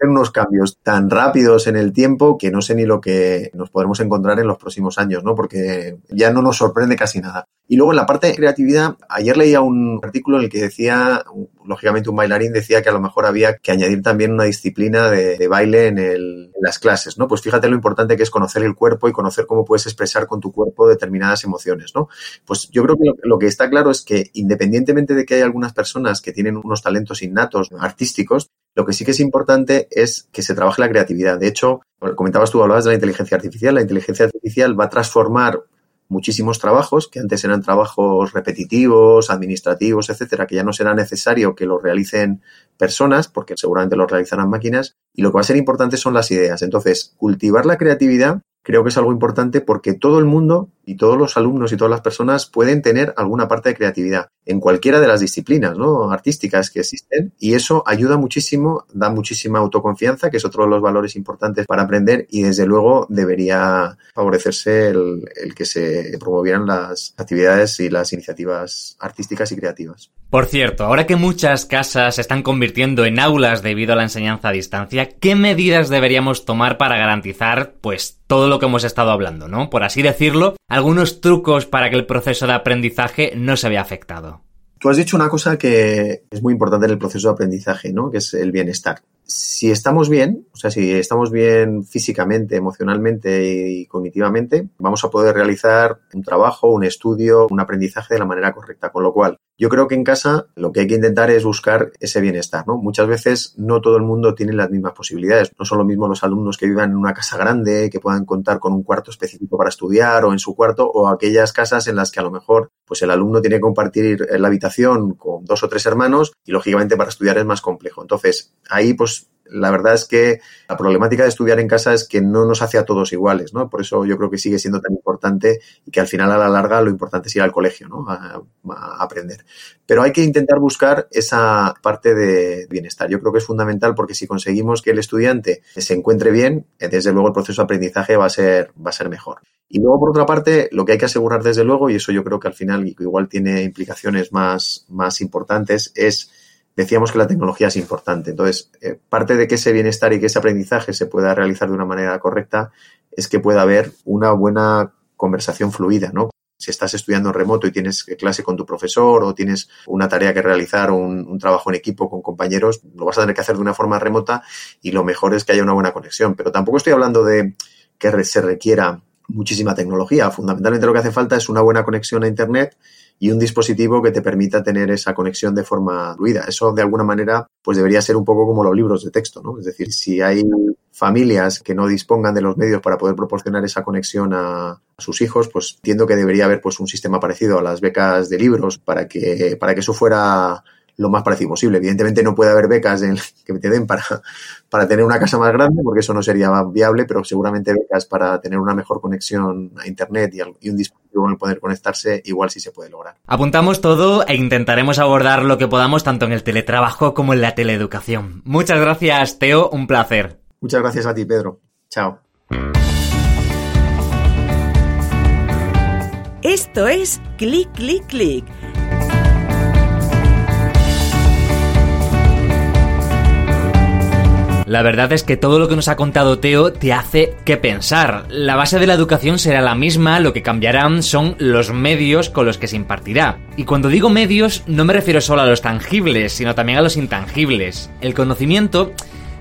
unos cambios tan rápidos en el tiempo que no sé ni lo que nos podremos encontrar en los próximos años, ¿no? Porque ya no nos sorprende casi nada. Y luego en la parte de creatividad, ayer leía un artículo en el que decía, lógicamente un bailarín decía que a lo mejor había que añadir también una disciplina de, baile en, el, las clases, ¿no? Pues fíjate lo importante que es conocer el cuerpo y conocer cómo puedes expresar con tu cuerpo determinadas emociones, ¿no? Pues yo creo que lo, lo que está claro es que independientemente de que hay algunas personas que tienen unos talentos innatos artísticos, lo que sí que es importante es que se trabaje la creatividad. De hecho, comentabas tú, hablabas de la inteligencia artificial. La inteligencia artificial va a transformar muchísimos trabajos que antes eran trabajos repetitivos, administrativos, etcétera, que ya no será necesario que los realicen personas, porque seguramente los realizarán máquinas, y lo que va a ser importante son las ideas. Entonces, cultivar la creatividad creo que es algo importante porque todo el mundo y todos los alumnos y todas las personas pueden tener alguna parte de creatividad en cualquiera de las disciplinas ¿no? artísticas que existen y eso ayuda muchísimo, da muchísima autoconfianza, que es otro de los valores importantes para aprender y desde luego debería favorecerse el, el que se promovieran las actividades y las iniciativas artísticas y creativas. Por cierto, ahora que muchas casas se están convirtiendo en aulas debido a la enseñanza a distancia, ¿qué medidas deberíamos tomar para garantizar, pues, todo lo que hemos estado hablando, ¿no? Por así decirlo, algunos trucos para que el proceso de aprendizaje no se vea afectado. Tú has dicho una cosa que es muy importante en el proceso de aprendizaje, ¿no? Que es el bienestar si estamos bien, o sea, si estamos bien físicamente, emocionalmente y cognitivamente, vamos a poder realizar un trabajo, un estudio, un aprendizaje de la manera correcta. Con lo cual, yo creo que en casa lo que hay que intentar es buscar ese bienestar, ¿no? Muchas veces no todo el mundo tiene las mismas posibilidades. No son lo mismo los alumnos que vivan en una casa grande, que puedan contar con un cuarto específico para estudiar o en su cuarto, o aquellas casas en las que a lo mejor pues el alumno tiene que compartir la habitación con dos o tres hermanos y lógicamente para estudiar es más complejo. Entonces, ahí pues la verdad es que la problemática de estudiar en casa es que no nos hace a todos iguales, ¿no? Por eso yo creo que sigue siendo tan importante y que al final a la larga lo importante es ir al colegio, ¿no? A, aprender. Pero hay que intentar buscar esa parte de bienestar. Yo creo que es fundamental porque si conseguimos que el estudiante se encuentre bien, desde luego el proceso de aprendizaje va a ser, va a ser mejor. Y luego, por otra parte, lo que hay que asegurar desde luego, y eso yo creo que al final igual tiene implicaciones más, más importantes, es decíamos que la tecnología es importante. Entonces, eh, parte de que ese bienestar y que ese aprendizaje se pueda realizar de una manera correcta es que pueda haber una buena conversación fluida, ¿no? Si estás estudiando en remoto y tienes clase con tu profesor o tienes una tarea que realizar o un, un, trabajo en equipo con compañeros, lo vas a tener que hacer de una forma remota y lo mejor es que haya una buena conexión. Pero tampoco estoy hablando de que se requiera muchísima tecnología. Fundamentalmente lo que hace falta es una buena conexión a Internet y un dispositivo que te permita tener esa conexión de forma fluida. Eso de alguna manera pues debería ser un poco como los libros de texto, ¿no? Es decir, si hay familias que no dispongan de los medios para poder proporcionar esa conexión a, sus hijos, pues entiendo que debería haber pues un sistema parecido a las becas de libros para que para que eso fuera lo más parecido posible. Evidentemente no puede haber becas en, que te den para, para tener una casa más grande, porque eso no sería viable, pero seguramente becas para tener una mejor conexión a Internet y, y un dispositivo con el poder conectarse, igual sí se puede lograr. Apuntamos todo e intentaremos abordar lo que podamos tanto en el teletrabajo como en la teleeducación. Muchas gracias, Teo, un placer. Muchas gracias a ti, Pedro. Chao. Esto es Clic, Clic, Clic La verdad es que todo lo que nos ha contado Teo te hace que pensar. La base de la educación será la misma, lo que cambiarán son los medios con los que se impartirá. Y cuando digo medios no me refiero solo a los tangibles, sino también a los intangibles. El conocimiento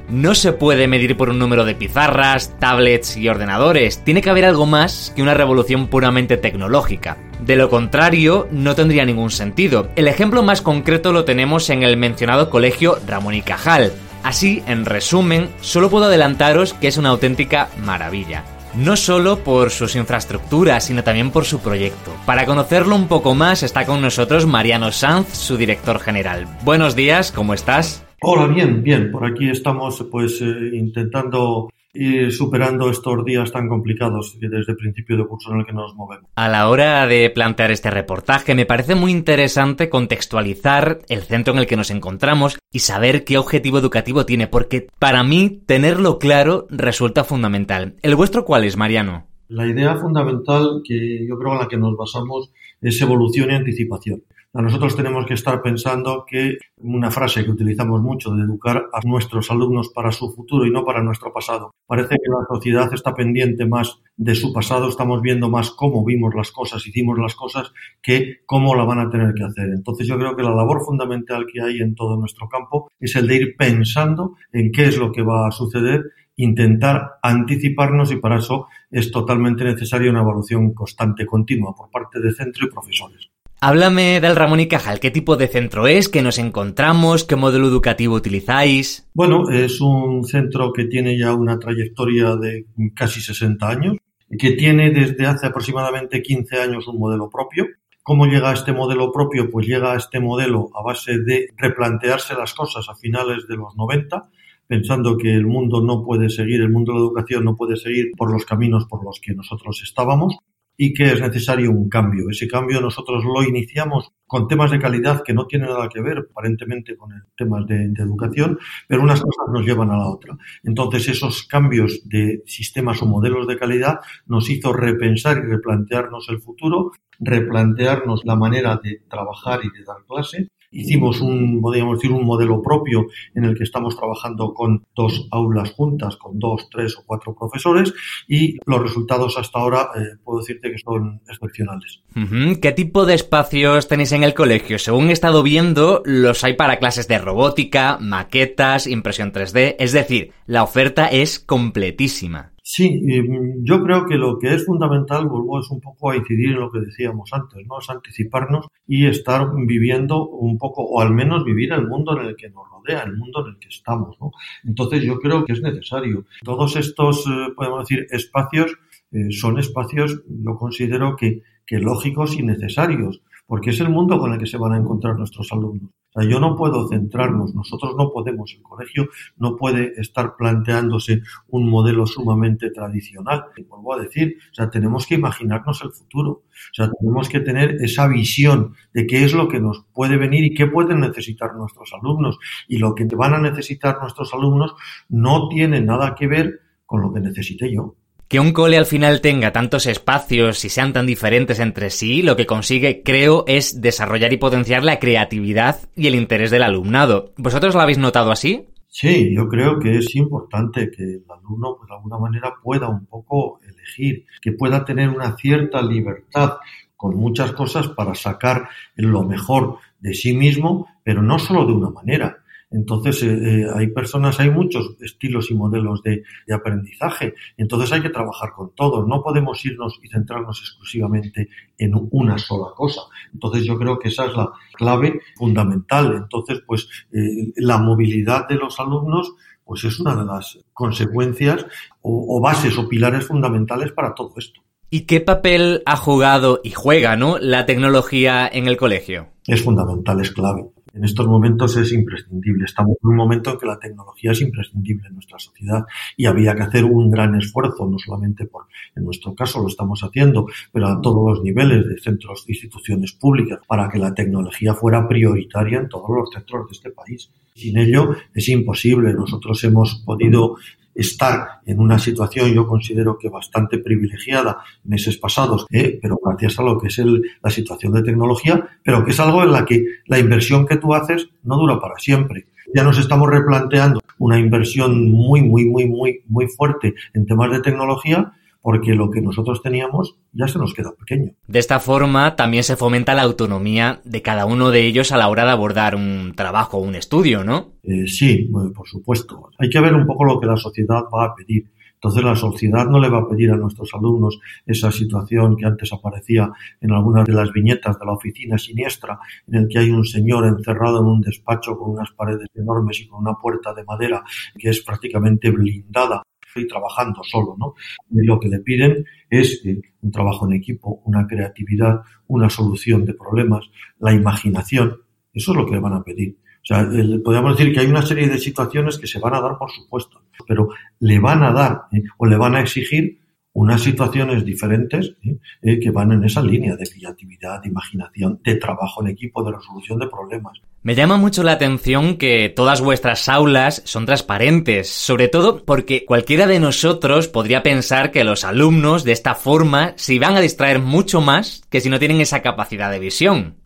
no se puede medir por un número de pizarras, tablets y ordenadores. Tiene que haber algo más que una revolución puramente tecnológica. De lo contrario, no tendría ningún sentido. El ejemplo más concreto lo tenemos en el mencionado colegio Ramón y Cajal. Así, en resumen, solo puedo adelantaros que es una auténtica maravilla. No solo por sus infraestructuras, sino también por su proyecto. Para conocerlo un poco más está con nosotros Mariano Sanz, su director general. Buenos días, ¿cómo estás? Hola, bien, bien. Por aquí estamos pues eh, intentando ir superando estos días tan complicados desde el principio de curso en el que nos movemos. A la hora de plantear este reportaje me parece muy interesante contextualizar el centro en el que nos encontramos y saber qué objetivo educativo tiene, porque para mí tenerlo claro resulta fundamental. ¿El vuestro cuál es, Mariano? La idea fundamental que yo creo en la que nos basamos es evolución y anticipación. Nosotros tenemos que estar pensando que una frase que utilizamos mucho de educar a nuestros alumnos para su futuro y no para nuestro pasado. Parece que la sociedad está pendiente más de su pasado, estamos viendo más cómo vimos las cosas, hicimos las cosas, que cómo la van a tener que hacer. Entonces yo creo que la labor fundamental que hay en todo nuestro campo es el de ir pensando en qué es lo que va a suceder intentar anticiparnos y para eso es totalmente necesaria una evaluación constante, continua por parte de centro y profesores. Háblame del Ramón y Cajal. ¿Qué tipo de centro es? ¿Qué nos encontramos? ¿Qué modelo educativo utilizáis? Bueno, es un centro que tiene ya una trayectoria de casi 60 años, que tiene desde hace aproximadamente 15 años un modelo propio. ¿Cómo llega a este modelo propio? Pues llega a este modelo a base de replantearse las cosas a finales de los 90, pensando que el mundo no puede seguir, el mundo de la educación no puede seguir por los caminos por los que nosotros estábamos y que es necesario un cambio. Ese cambio nosotros lo iniciamos con temas de calidad que no tienen nada que ver aparentemente con temas de, de educación, pero unas cosas nos llevan a la otra. Entonces esos cambios de sistemas o modelos de calidad nos hizo repensar y replantearnos el futuro, replantearnos la manera de trabajar y de dar clase Hicimos un, podríamos decir, un modelo propio en el que estamos trabajando con dos aulas juntas, con dos, tres o cuatro profesores y los resultados hasta ahora eh, puedo decirte que son excepcionales. ¿Qué tipo de espacios tenéis en el colegio? Según he estado viendo, los hay para clases de robótica, maquetas, impresión 3D, es decir, la oferta es completísima. Sí, yo creo que lo que es fundamental, vuelvo, es un poco a incidir en lo que decíamos antes, ¿no? Es anticiparnos y estar viviendo un poco, o al menos vivir el mundo en el que nos rodea, el mundo en el que estamos, ¿no? Entonces yo creo que es necesario. Todos estos, eh, podemos decir, espacios eh, son espacios, yo considero que, que lógicos y necesarios, porque es el mundo con el que se van a encontrar nuestros alumnos. O sea, yo no puedo centrarnos, nosotros no podemos, el colegio no puede estar planteándose un modelo sumamente tradicional. Y vuelvo a decir, o sea, tenemos que imaginarnos el futuro. O sea, tenemos que tener esa visión de qué es lo que nos puede venir y qué pueden necesitar nuestros alumnos. Y lo que van a necesitar nuestros alumnos no tiene nada que ver con lo que necesite yo. Que un cole al final tenga tantos espacios y sean tan diferentes entre sí, lo que consigue, creo, es desarrollar y potenciar la creatividad y el interés del alumnado. ¿Vosotros lo habéis notado así? Sí, yo creo que es importante que el alumno, pues, de alguna manera, pueda un poco elegir, que pueda tener una cierta libertad con muchas cosas para sacar lo mejor de sí mismo, pero no solo de una manera, entonces, eh, eh, hay personas, hay muchos estilos y modelos de, de, aprendizaje. Entonces, hay que trabajar con todos. No podemos irnos y centrarnos exclusivamente en una sola cosa. Entonces, yo creo que esa es la clave fundamental. Entonces, pues, eh, la movilidad de los alumnos, pues es una de las consecuencias o, o bases o pilares fundamentales para todo esto. ¿Y qué papel ha jugado y juega, no, la tecnología en el colegio? Es fundamental, es clave en estos momentos es imprescindible. Estamos en un momento en que la tecnología es imprescindible en nuestra sociedad y había que hacer un gran esfuerzo, no solamente por, en nuestro caso lo estamos haciendo, pero a todos los niveles de centros, instituciones públicas, para que la tecnología fuera prioritaria en todos los centros de este país. Sin ello es imposible. Nosotros hemos podido estar en una situación, yo considero que bastante privilegiada meses pasados, ¿eh? pero gracias a lo que es el, la situación de tecnología, pero que es algo en la que la inversión que tú haces no dura para siempre. Ya nos estamos replanteando una inversión muy, muy, muy, muy, muy fuerte en temas de tecnología porque lo que nosotros teníamos ya se nos queda pequeño. De esta forma también se fomenta la autonomía de cada uno de ellos a la hora de abordar un trabajo o un estudio, ¿no? Eh, sí, por supuesto. Hay que ver un poco lo que la sociedad va a pedir. Entonces la sociedad no le va a pedir a nuestros alumnos esa situación que antes aparecía en algunas de las viñetas de la oficina siniestra, en el que hay un señor encerrado en un despacho con unas paredes enormes y con una puerta de madera que es prácticamente blindada y trabajando solo, ¿no? Y lo que le piden es eh, un trabajo en equipo, una creatividad, una solución de problemas, la imaginación. Eso es lo que le van a pedir. O sea, el, podríamos decir que hay una serie de situaciones que se van a dar, por supuesto, pero le van a dar ¿eh? o le van a exigir unas situaciones diferentes ¿eh? Eh, que van en esa línea de creatividad, de imaginación, de trabajo en equipo, de resolución de problemas. Me llama mucho la atención que todas vuestras aulas son transparentes, sobre todo porque cualquiera de nosotros podría pensar que los alumnos de esta forma se van a distraer mucho más que si no tienen esa capacidad de visión.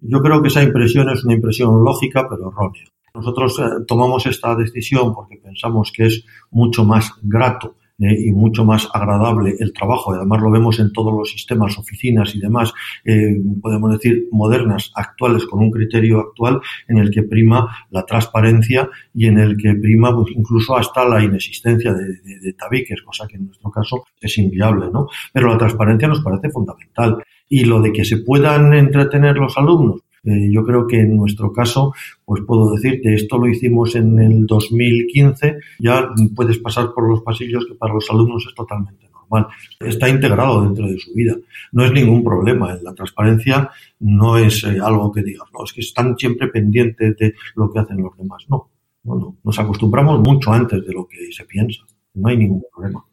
Yo creo que esa impresión es una impresión lógica pero errónea. Nosotros eh, tomamos esta decisión porque pensamos que es mucho más grato eh, y mucho más agradable el trabajo. Además lo vemos en todos los sistemas, oficinas y demás, eh, podemos decir, modernas, actuales, con un criterio actual en el que prima la transparencia y en el que prima pues, incluso hasta la inexistencia de, de, de tabiques, cosa que en nuestro caso es inviable, ¿no? Pero la transparencia nos parece fundamental. Y lo de que se puedan entretener los alumnos, eh, yo creo que en nuestro caso, pues puedo decir que esto lo hicimos en el 2015, ya puedes pasar por los pasillos que para los alumnos es totalmente normal. Está integrado dentro de su vida. No es ningún problema. La transparencia no es eh, algo que digas, no, es que están siempre pendientes de lo que hacen los demás. No, no, no. Nos acostumbramos mucho antes de lo que se piensa. No hay ningún problema.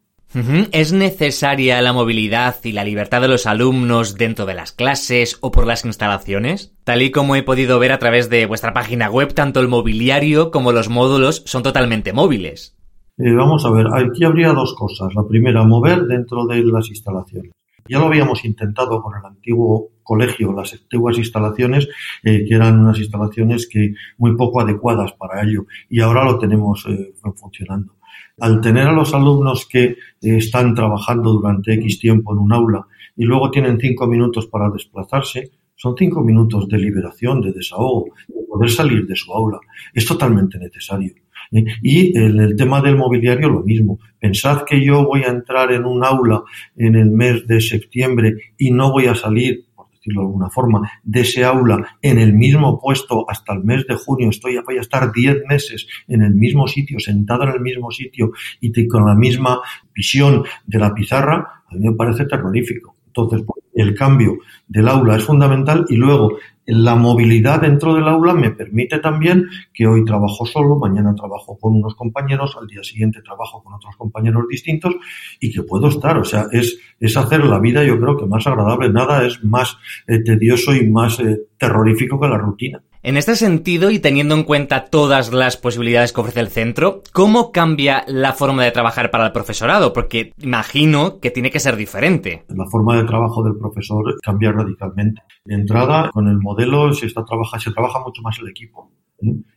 ¿Es necesaria la movilidad y la libertad de los alumnos dentro de las clases o por las instalaciones? Tal y como he podido ver a través de vuestra página web, tanto el mobiliario como los módulos son totalmente móviles. Eh, vamos a ver, aquí habría dos cosas. La primera, mover dentro de las instalaciones. Ya lo habíamos intentado con el antiguo colegio, las antiguas instalaciones, eh, que eran unas instalaciones que muy poco adecuadas para ello, y ahora lo tenemos eh, funcionando. Al tener a los alumnos que eh, están trabajando durante X tiempo en un aula y luego tienen cinco minutos para desplazarse, son cinco minutos de liberación, de desahogo, de poder salir de su aula. Es totalmente necesario. ¿eh? Y en el tema del mobiliario lo mismo. Pensad que yo voy a entrar en un aula en el mes de septiembre y no voy a salir decirlo de alguna forma, de ese aula en el mismo puesto hasta el mes de junio, estoy, voy a estar 10 meses en el mismo sitio, sentado en el mismo sitio y con la misma visión de la pizarra, a mí me parece terrorífico. Entonces, pues, el cambio del aula es fundamental y luego la movilidad dentro del aula me permite también que hoy trabajo solo, mañana trabajo con unos compañeros, al día siguiente trabajo con otros compañeros distintos y que puedo estar. O sea, es, es hacer la vida yo creo que más agradable. Nada es más eh, tedioso y más eh, terrorífico que la rutina. En este sentido, y teniendo en cuenta todas las posibilidades que ofrece el centro, ¿cómo cambia la forma de trabajar para el profesorado? Porque imagino que tiene que ser diferente. La forma de trabajo del profesor cambia radicalmente. De entrada, con el modelo se está se trabaja mucho más el equipo.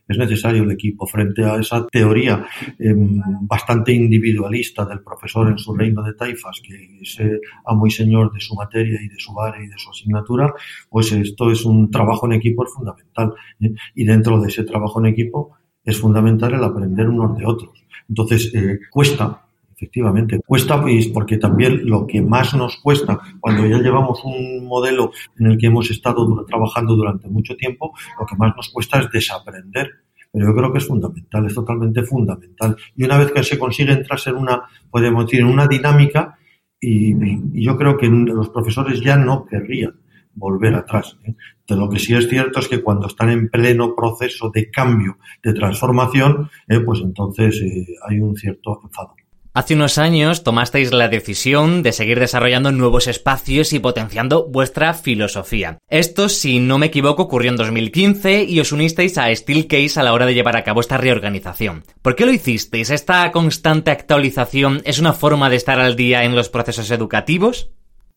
Es necesario el equipo frente a esa teoría eh, bastante individualista del profesor en su reino de taifas, que es eh, amo y señor de su materia y de su área y de su asignatura, pues esto es un trabajo en equipo fundamental. ¿eh? Y dentro de ese trabajo en equipo es fundamental el aprender unos de otros. Entonces, eh, cuesta, efectivamente, cuesta pues, porque también lo que más nos cuesta cuando ya llevamos un modelo en el que hemos estado trabajando durante mucho tiempo, lo que más nos cuesta es desaprender. Pero yo creo que es fundamental, es totalmente fundamental. Y una vez que se consigue entrarse en una, podemos decir, en una dinámica, y, y yo creo que los profesores ya no querrían volver atrás. ¿eh? De lo que sí es cierto es que cuando están en pleno proceso de cambio, de transformación, eh, pues entonces eh, hay un cierto enfado. Hace unos años tomasteis la decisión de seguir desarrollando nuevos espacios y potenciando vuestra filosofía. Esto, si no me equivoco, ocurrió en 2015 y os unisteis a Steelcase a la hora de llevar a cabo esta reorganización. ¿Por qué lo hicisteis? ¿Esta constante actualización es una forma de estar al día en los procesos educativos?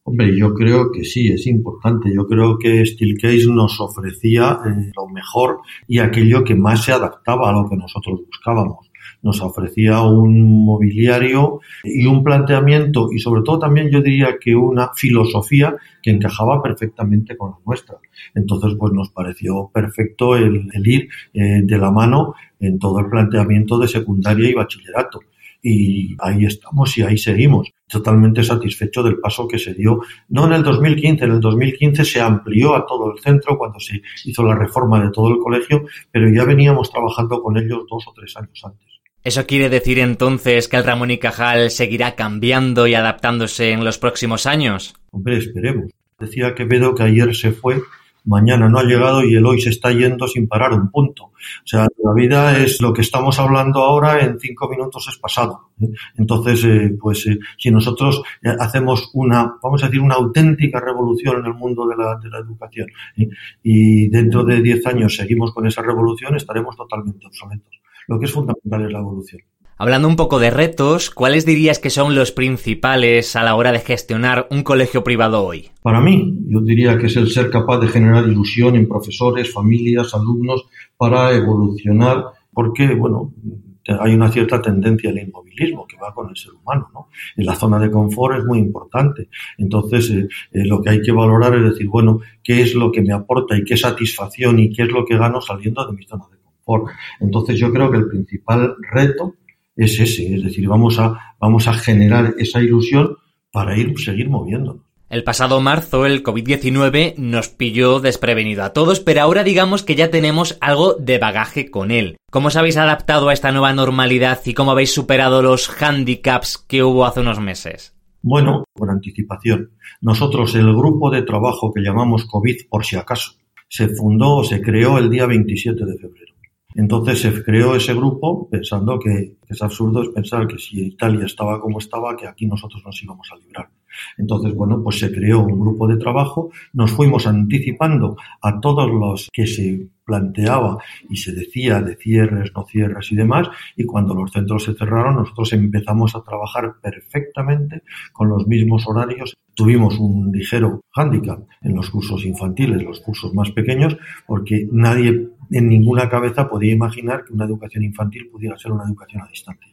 Hombre, yo creo que sí, es importante. Yo creo que Steelcase nos ofrecía eh, lo mejor y aquello que más se adaptaba a lo que nosotros buscábamos. Nos ofrecía un mobiliario y un planteamiento y sobre todo también yo diría que una filosofía que encajaba perfectamente con la nuestra. Entonces, pues nos pareció perfecto el, ir eh, de la mano en todo el planteamiento de secundaria y bachillerato y ahí estamos y ahí seguimos. Totalmente satisfecho del paso que se dio, no en el 2015, en el 2015 se amplió a todo el centro cuando se hizo la reforma de todo el colegio, pero ya veníamos trabajando con ellos dos o tres años antes. ¿Eso quiere decir entonces que el Ramón y Cajal seguirá cambiando y adaptándose en los próximos años? Hombre, esperemos. Decía Quevedo que ayer se fue, mañana no ha llegado y el hoy se está yendo sin parar un punto. O sea, la vida es lo que estamos hablando ahora en cinco minutos es pasado. ¿eh? Entonces, eh, pues eh, si nosotros hacemos una, vamos a decir, una auténtica revolución en el mundo de la, de la educación y dentro de diez años seguimos con esa revolución, estaremos totalmente obsoletos. Lo que es fundamental es la evolución. Hablando un poco de retos, ¿cuáles dirías que son los principales a la hora de gestionar un colegio privado hoy? Para mí, yo diría que es el ser capaz de generar ilusión en profesores, familias, alumnos para evolucionar, porque, bueno, hay una cierta tendencia al inmovilismo que va con el ser humano, ¿no? En la zona de confort es muy importante. Entonces, eh, eh, lo que hay que valorar es decir, bueno, ¿qué es lo que me aporta y qué satisfacción y qué es lo que gano saliendo de mi zona de confort? Entonces, yo creo que el principal reto es ese, es decir, vamos a, vamos a generar esa ilusión para ir, seguir moviéndonos. El pasado marzo el COVID-19 nos pilló desprevenido a todos, pero ahora digamos que ya tenemos algo de bagaje con él. ¿Cómo os habéis adaptado a esta nueva normalidad y cómo habéis superado los handicaps que hubo hace unos meses? Bueno, por anticipación. Nosotros, el grupo de trabajo que llamamos COVID por si acaso, se fundó o se creó el día 27 de febrero. Entonces se creó ese grupo pensando que, es absurdo es pensar que si Italia estaba como estaba, que aquí nosotros nos íbamos a librar. Entonces, bueno, pues se creó un grupo de trabajo, nos fuimos anticipando a todos los que se planteaba y se decía de cierres, no cierres y demás, y cuando los centros se cerraron, nosotros empezamos a trabajar perfectamente con los mismos horarios. Tuvimos un ligero hándicap en los cursos infantiles, los cursos más pequeños, porque nadie en ninguna cabeza podía imaginar que una educación infantil pudiera ser una educación a distancia.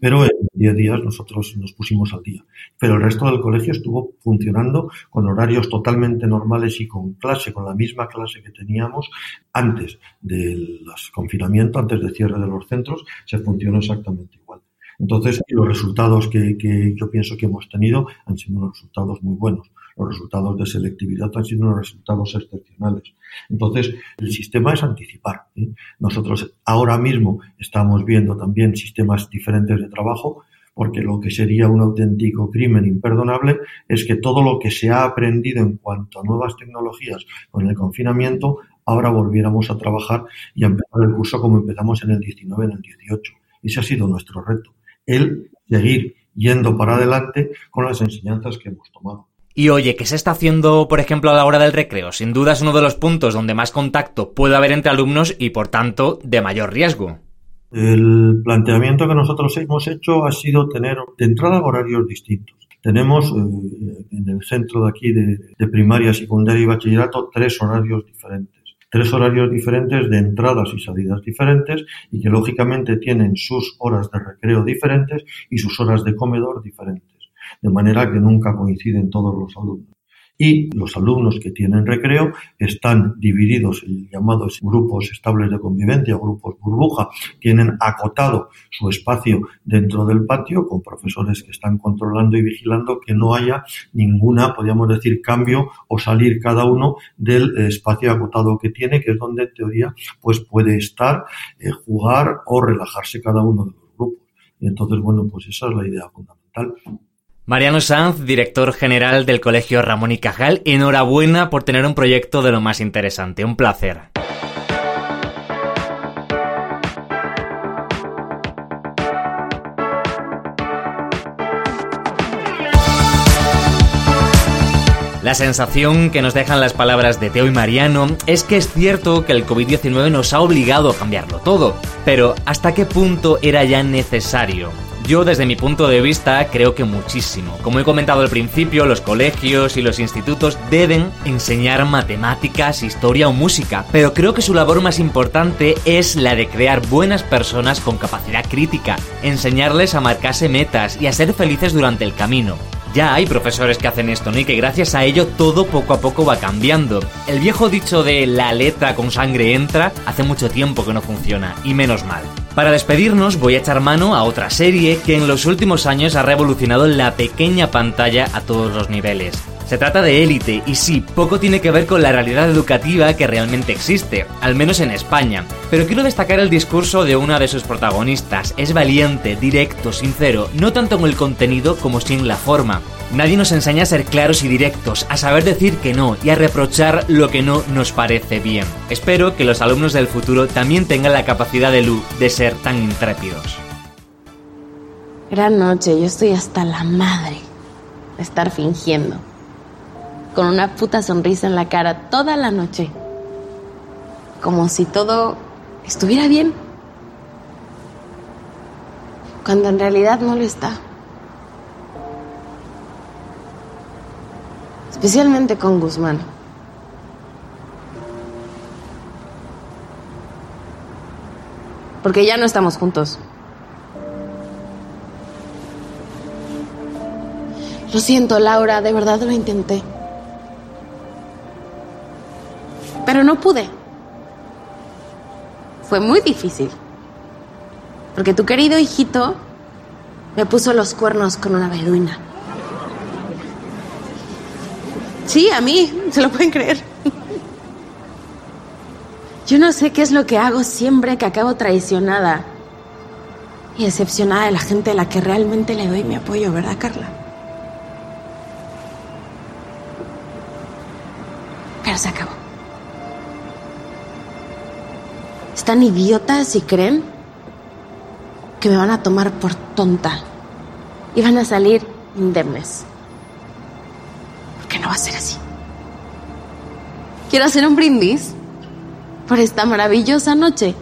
Pero en 10 días nosotros nos pusimos al día. Pero el resto del colegio estuvo funcionando con horarios totalmente normales y con clase, con la misma clase que teníamos antes del confinamiento, antes del cierre de los centros, se funcionó exactamente igual. Entonces, los resultados que, que yo pienso que hemos tenido han sido unos resultados muy buenos. Los resultados de selectividad han sido unos resultados excepcionales. Entonces, el sistema es anticipar. ¿sí? Nosotros ahora mismo estamos viendo también sistemas diferentes de trabajo, porque lo que sería un auténtico crimen imperdonable es que todo lo que se ha aprendido en cuanto a nuevas tecnologías con el confinamiento, ahora volviéramos a trabajar y a empezar el curso como empezamos en el 19, en el 18. Ese ha sido nuestro reto. El seguir yendo para adelante con las enseñanzas que hemos tomado. Y oye, ¿qué se está haciendo, por ejemplo, a la hora del recreo? Sin duda es uno de los puntos donde más contacto puede haber entre alumnos y, por tanto, de mayor riesgo. El planteamiento que nosotros hemos hecho ha sido tener de entrada horarios distintos. Tenemos eh, en el centro de aquí de, de primaria, secundaria y bachillerato tres horarios diferentes tres horarios diferentes de entradas y salidas diferentes y que lógicamente tienen sus horas de recreo diferentes y sus horas de comedor diferentes, de manera que nunca coinciden todos los alumnos. Y los alumnos que tienen recreo están divididos en llamados grupos estables de convivencia, grupos burbuja, tienen acotado su espacio dentro del patio con profesores que están controlando y vigilando que no haya ninguna, podríamos decir, cambio o salir cada uno del espacio acotado que tiene, que es donde en teoría pues puede estar, eh, jugar o relajarse cada uno de los grupos. Y entonces, bueno, pues esa es la idea fundamental. Mariano Sanz, director general del Colegio Ramón y Cajal, enhorabuena por tener un proyecto de lo más interesante. Un placer. La sensación que nos dejan las palabras de Teo y Mariano es que es cierto que el COVID-19 nos ha obligado a cambiarlo todo, pero ¿hasta qué punto era ya necesario? Yo desde mi punto de vista creo que muchísimo. Como he comentado al principio, los colegios y los institutos deben enseñar matemáticas, historia o música, pero creo que su labor más importante es la de crear buenas personas con capacidad crítica, enseñarles a marcarse metas y a ser felices durante el camino. Ya hay profesores que hacen esto, ¿no? Y que gracias a ello todo poco a poco va cambiando. El viejo dicho de la letra con sangre entra hace mucho tiempo que no funciona, y menos mal. Para despedirnos voy a echar mano a otra serie que en los últimos años ha revolucionado la pequeña pantalla a todos los niveles. Se trata de élite y sí, poco tiene que ver con la realidad educativa que realmente existe, al menos en España. Pero quiero destacar el discurso de una de sus protagonistas. Es valiente, directo, sincero, no tanto en el contenido como sí en la forma. Nadie nos enseña a ser claros y directos, a saber decir que no y a reprochar lo que no nos parece bien. Espero que los alumnos del futuro también tengan la capacidad de Lu de ser tan intrépidos. Gran noche, yo estoy hasta la madre de estar fingiendo con una puta sonrisa en la cara toda la noche. Como si todo estuviera bien. Cuando en realidad no lo está. Especialmente con Guzmán. Porque ya no estamos juntos. Lo siento, Laura, de verdad lo intenté. Pero no pude. Fue muy difícil. Porque tu querido hijito me puso los cuernos con una beduina. Sí, a mí, se lo pueden creer. Yo no sé qué es lo que hago siempre que acabo traicionada y decepcionada de la gente a la que realmente le doy mi apoyo, ¿verdad, Carla? Pero se acabó. Están idiotas y creen que me van a tomar por tonta y van a salir indemnes. No va a ser así. Quiero hacer un brindis por esta maravillosa noche.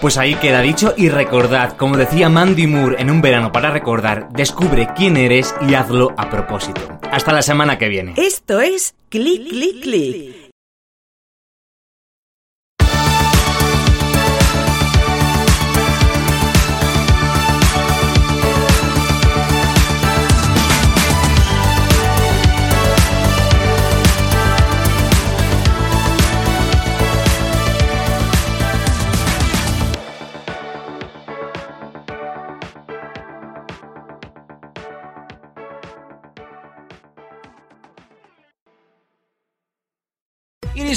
Pues ahí queda dicho y recordad, como decía Mandy Moore en un verano para recordar, descubre quién eres y hazlo a propósito. Hasta la semana que viene. Esto es Click Click Click.